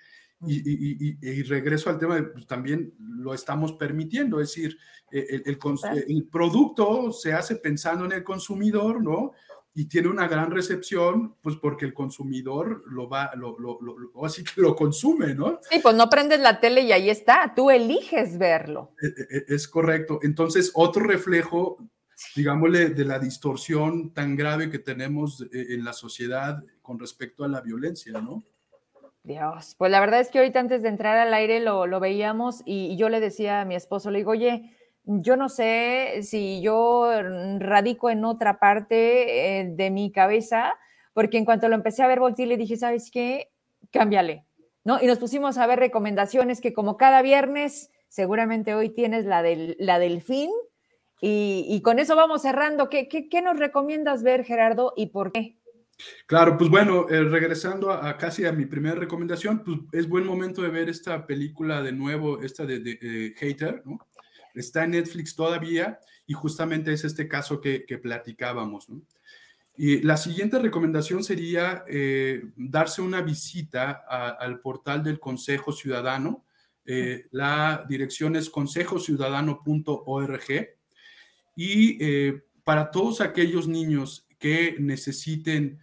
Y, regreso al tema, de, pues también lo estamos permitiendo, es decir, e, el, el, producto se hace pensando en el consumidor, ¿no? Y tiene una gran recepción, pues porque el consumidor lo va, lo, lo, lo, así que lo consume, ¿no? Sí, pues no prendes la tele y ahí está, tú eliges verlo. E, e, e, es correcto. Entonces, otro reflejo, digámosle, de la distorsión tan grave que tenemos en la sociedad con respecto a la violencia, ¿no? Dios, pues la verdad es que ahorita antes de entrar al aire lo, lo veíamos y, y yo le decía a mi esposo, le digo, oye, yo no sé si yo radico en otra parte eh, de mi cabeza, porque en cuanto lo empecé a ver, volteé y le dije, ¿sabes qué? Cámbiale, ¿no? Y nos pusimos a ver recomendaciones que como cada viernes, seguramente hoy tienes la del, la del fin, y, con eso vamos cerrando. ¿Qué, ¿Qué, nos recomiendas ver, Gerardo, y por qué? Claro, pues bueno, eh, regresando a, casi a mi primera recomendación, pues es buen momento de ver esta película de nuevo, esta de, de Hater, ¿no? Está en Netflix todavía y justamente es este caso que, platicábamos. Y la siguiente recomendación sería eh, darse una visita al portal del Consejo Ciudadano. Eh, la dirección es consejociudadano.org. Y eh, para todos aquellos niños que necesiten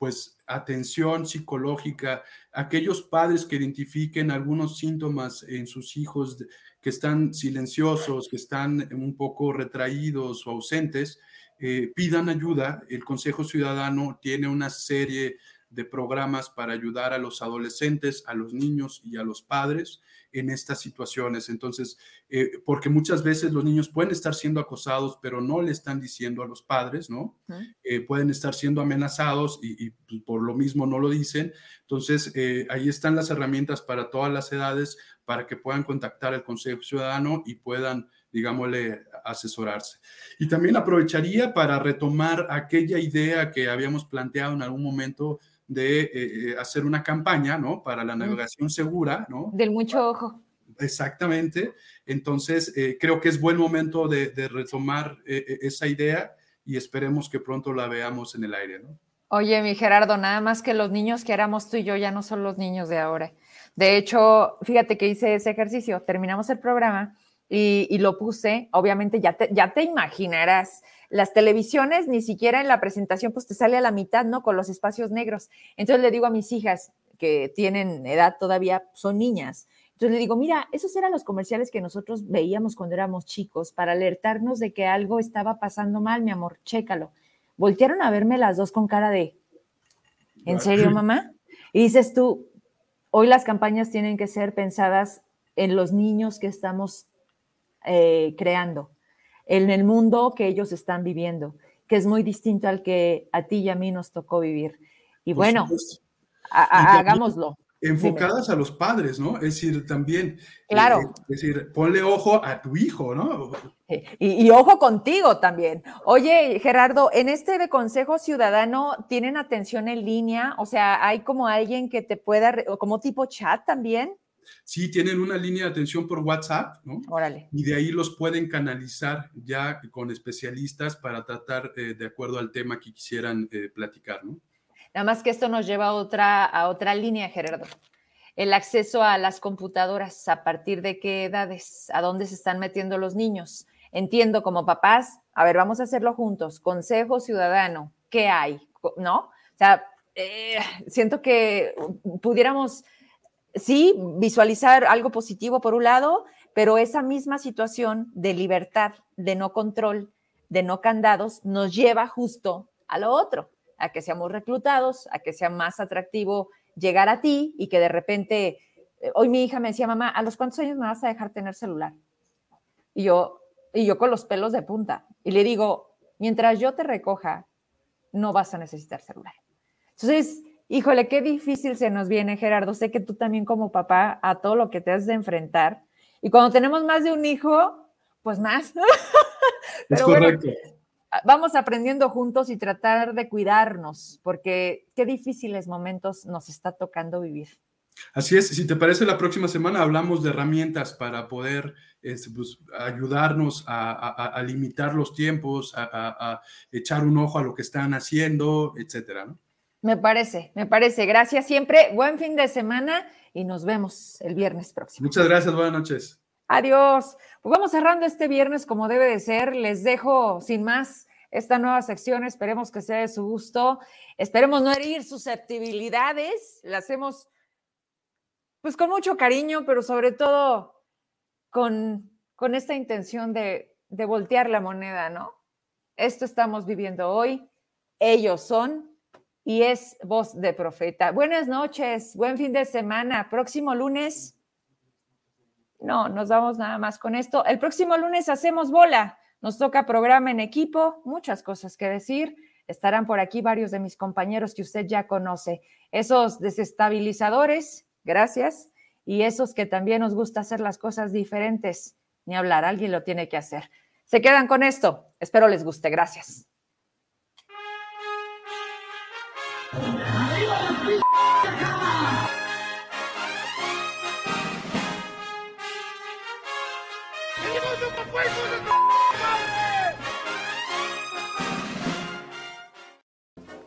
pues atención psicológica, aquellos padres que identifiquen algunos síntomas en sus hijos que están silenciosos, que están un poco retraídos o ausentes, eh, pidan ayuda. El Consejo Ciudadano tiene una serie de programas para ayudar a los adolescentes, a los niños y a los padres en estas situaciones. Entonces, eh, porque muchas veces los niños pueden estar siendo acosados, pero no le están diciendo a los padres, ¿no? Eh, pueden estar siendo amenazados y, pues, por lo mismo no lo dicen. Entonces, eh, ahí están las herramientas para todas las edades para que puedan contactar al Consejo Ciudadano y puedan, digámosle, asesorarse. Y también aprovecharía para retomar aquella idea que habíamos planteado en algún momento de eh, eh, hacer una campaña, ¿no? Para la navegación segura, ¿no? Del mucho ojo. Exactamente. Entonces, eh, creo que es buen momento de, retomar esa idea y esperemos que pronto la veamos en el aire, ¿no? Oye, mi Gerardo, nada más que los niños que éramos tú y yo ya no son los niños de ahora. De hecho, fíjate que hice ese ejercicio, terminamos el programa y, lo puse, obviamente ya te, ya te imaginarás, las televisiones ni siquiera en la presentación pues te sale a la mitad, ¿no? Con los espacios negros. Entonces le digo a mis hijas que tienen edad todavía, son niñas. Entonces le digo, mira, esos eran los comerciales que nosotros veíamos cuando éramos chicos para alertarnos de que algo estaba pasando mal, mi amor, chécalo. Voltearon a verme las dos con cara de, ¿en serio, mamá? Y dices tú, hoy las campañas tienen que ser pensadas en los niños que estamos eh, creando en el mundo que ellos están viviendo, que es muy distinto al que a ti y a mí nos tocó vivir. Y bueno, hagámoslo. Enfocadas a los padres, ¿no? Es decir, también. Claro. Eh, es decir, ponle ojo a tu hijo, ¿no? Y, y, ojo contigo también. Oye, Gerardo, en este de Consejo Ciudadano, ¿tienen atención en línea? O sea, ¿hay como alguien que te pueda, como tipo chat también? Sí, tienen una línea de atención por WhatsApp, ¿no? Órale. Y de ahí los pueden canalizar ya con especialistas para tratar eh, de acuerdo al tema que quisieran eh, platicar, ¿no? Nada más que esto nos lleva a otra, a otra línea, Gerardo. El acceso a las computadoras, ¿a partir de qué edades? ¿A dónde se están metiendo los niños? Entiendo como papás, a ver, vamos a hacerlo juntos. Consejo Ciudadano, ¿qué hay? ¿No? O sea, eh, siento que pudiéramos sí, visualizar algo positivo por un lado, pero esa misma situación de libertad, de no control, de no candados, nos lleva justo a lo otro, a que seamos reclutados, a que sea más atractivo llegar a ti y que de repente, eh, hoy mi hija me decía, mamá, ¿a los cuántos años me vas a dejar tener celular? Y yo, y yo con los pelos de punta, y le digo, mientras yo te recoja, no vas a necesitar celular. Entonces, Híjole, qué difícil se nos viene, Gerardo. Sé que tú también como papá a todo lo que te has de enfrentar. Y cuando tenemos más de un hijo, pues más. es correcto. Vamos aprendiendo juntos y tratar de cuidarnos, porque qué difíciles momentos nos está tocando vivir. Así es, si te parece, la próxima semana hablamos de herramientas para poder este, pues, ayudarnos a, limitar los tiempos, a, a, echar un ojo a lo que están haciendo, etcétera, ¿no? Me parece, me parece. Gracias siempre. Buen fin de semana y nos vemos el viernes próximo. Muchas gracias, buenas noches. Adiós. Pues vamos cerrando este viernes como debe de ser. Les dejo sin más esta nueva sección. Esperemos que sea de su gusto. Esperemos no herir susceptibilidades. La hacemos pues con mucho cariño, pero sobre todo con, con esta intención de, de voltear la moneda, ¿no? Esto estamos viviendo hoy. Ellos son y es voz de profeta. Buenas noches, buen fin de semana. Próximo lunes. No, nos vamos nada más con esto. El próximo lunes hacemos bola. Nos toca programa en equipo, muchas cosas que decir. Estarán por aquí varios de mis compañeros que usted ya conoce. Esos desestabilizadores, gracias. Y esos que también nos gusta hacer las cosas diferentes. Ni hablar, alguien lo tiene que hacer. Se quedan con esto. Espero les guste. Gracias.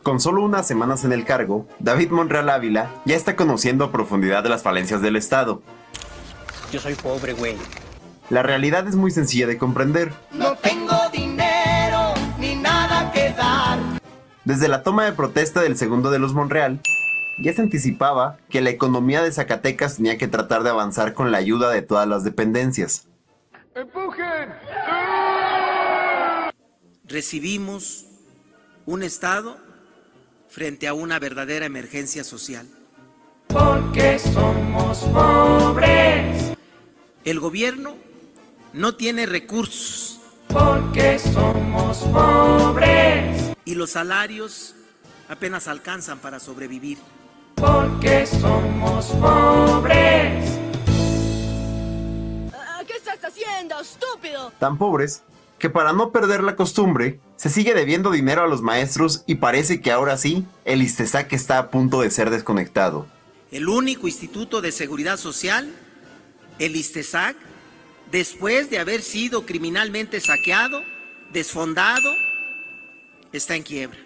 Con solo unas semanas en el cargo, David Monreal Ávila ya está conociendo a profundidad de las falencias del Estado. Yo soy pobre, güey. La realidad es muy sencilla de comprender. No tengo dinero ni nada que dar. Desde la toma de protesta del segundo de los Monreal, ya se anticipaba que la economía de Zacatecas tenía que tratar de avanzar con la ayuda de todas las dependencias. ¡Empujen! Recibimos un Estado frente a una verdadera emergencia social. Porque somos pobres. El gobierno no tiene recursos. Porque somos pobres. Y los salarios apenas alcanzan para sobrevivir. Porque somos pobres. ¿Qué estás haciendo, estúpido? Tan pobres que para no perder la costumbre, se sigue debiendo dinero a los maestros y parece que ahora sí, el ISTESAC está a punto de ser desconectado. El único instituto de seguridad social, el ISTESAC, después de haber sido criminalmente saqueado, desfondado, está en quiebra.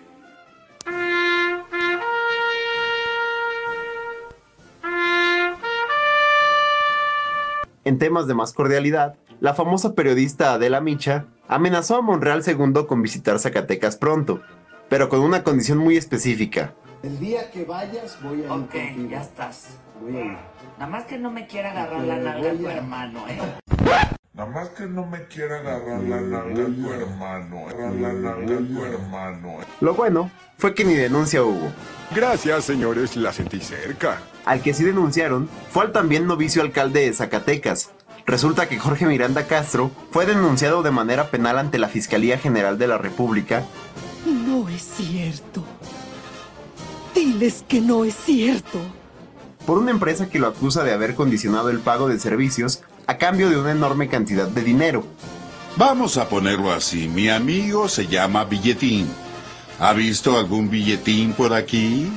En temas de más cordialidad, la famosa periodista Adela Micha amenazó a Monreal II con visitar Zacatecas pronto, pero con una condición muy específica. El día que vayas voy a Ok, ya estás. Nada más que no me quiera agarrar la nalga tu hermano, ¿eh? Nada más que no me quiera agarrar la nalga tu hermano, agarrar la nalga tu hermano. Lo bueno fue que ni denuncia hubo. Gracias, señores, la sentí cerca. Al que sí denunciaron fue al también novicio alcalde de Zacatecas. Resulta que Jorge Miranda Castro fue denunciado de manera penal ante la Fiscalía General de la República. No es cierto. Diles que no es cierto. Por una empresa que lo acusa de haber condicionado el pago de servicios a cambio de una enorme cantidad de dinero. Vamos a ponerlo así, mi amigo se llama Billetín. ¿Ha visto algún billetín por aquí?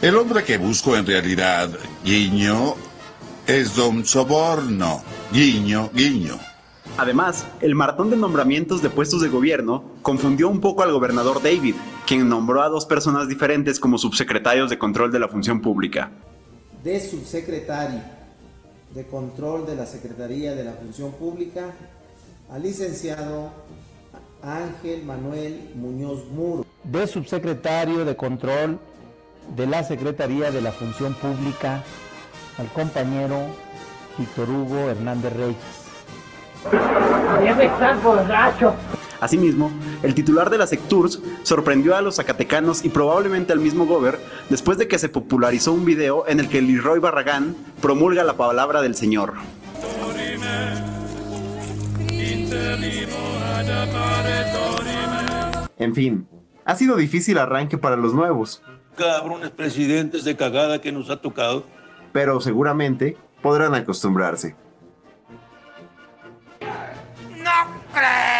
El hombre que busco en realidad, guiño, es Don Soborno. Guiño, guiño. Además, el maratón de nombramientos de puestos de gobierno confundió un poco al gobernador David, quien nombró a dos personas diferentes como subsecretarios de control de la función pública. De subsecretario de control de la Secretaría de la Función Pública al licenciado Ángel Manuel Muñoz Muro. De subsecretario de control de la Secretaría de la Función Pública al compañero Víctor Hugo Hernández Reyes. Asimismo, el titular de la Secturs sorprendió a los zacatecanos y probablemente al mismo Gober después de que se popularizó un video en el que Leroy Barragán promulga la palabra del Señor. En fin, ha sido difícil arranque para los nuevos. Cabrones presidentes de cagada que nos ha tocado. Pero seguramente podrán acostumbrarse. ¡No!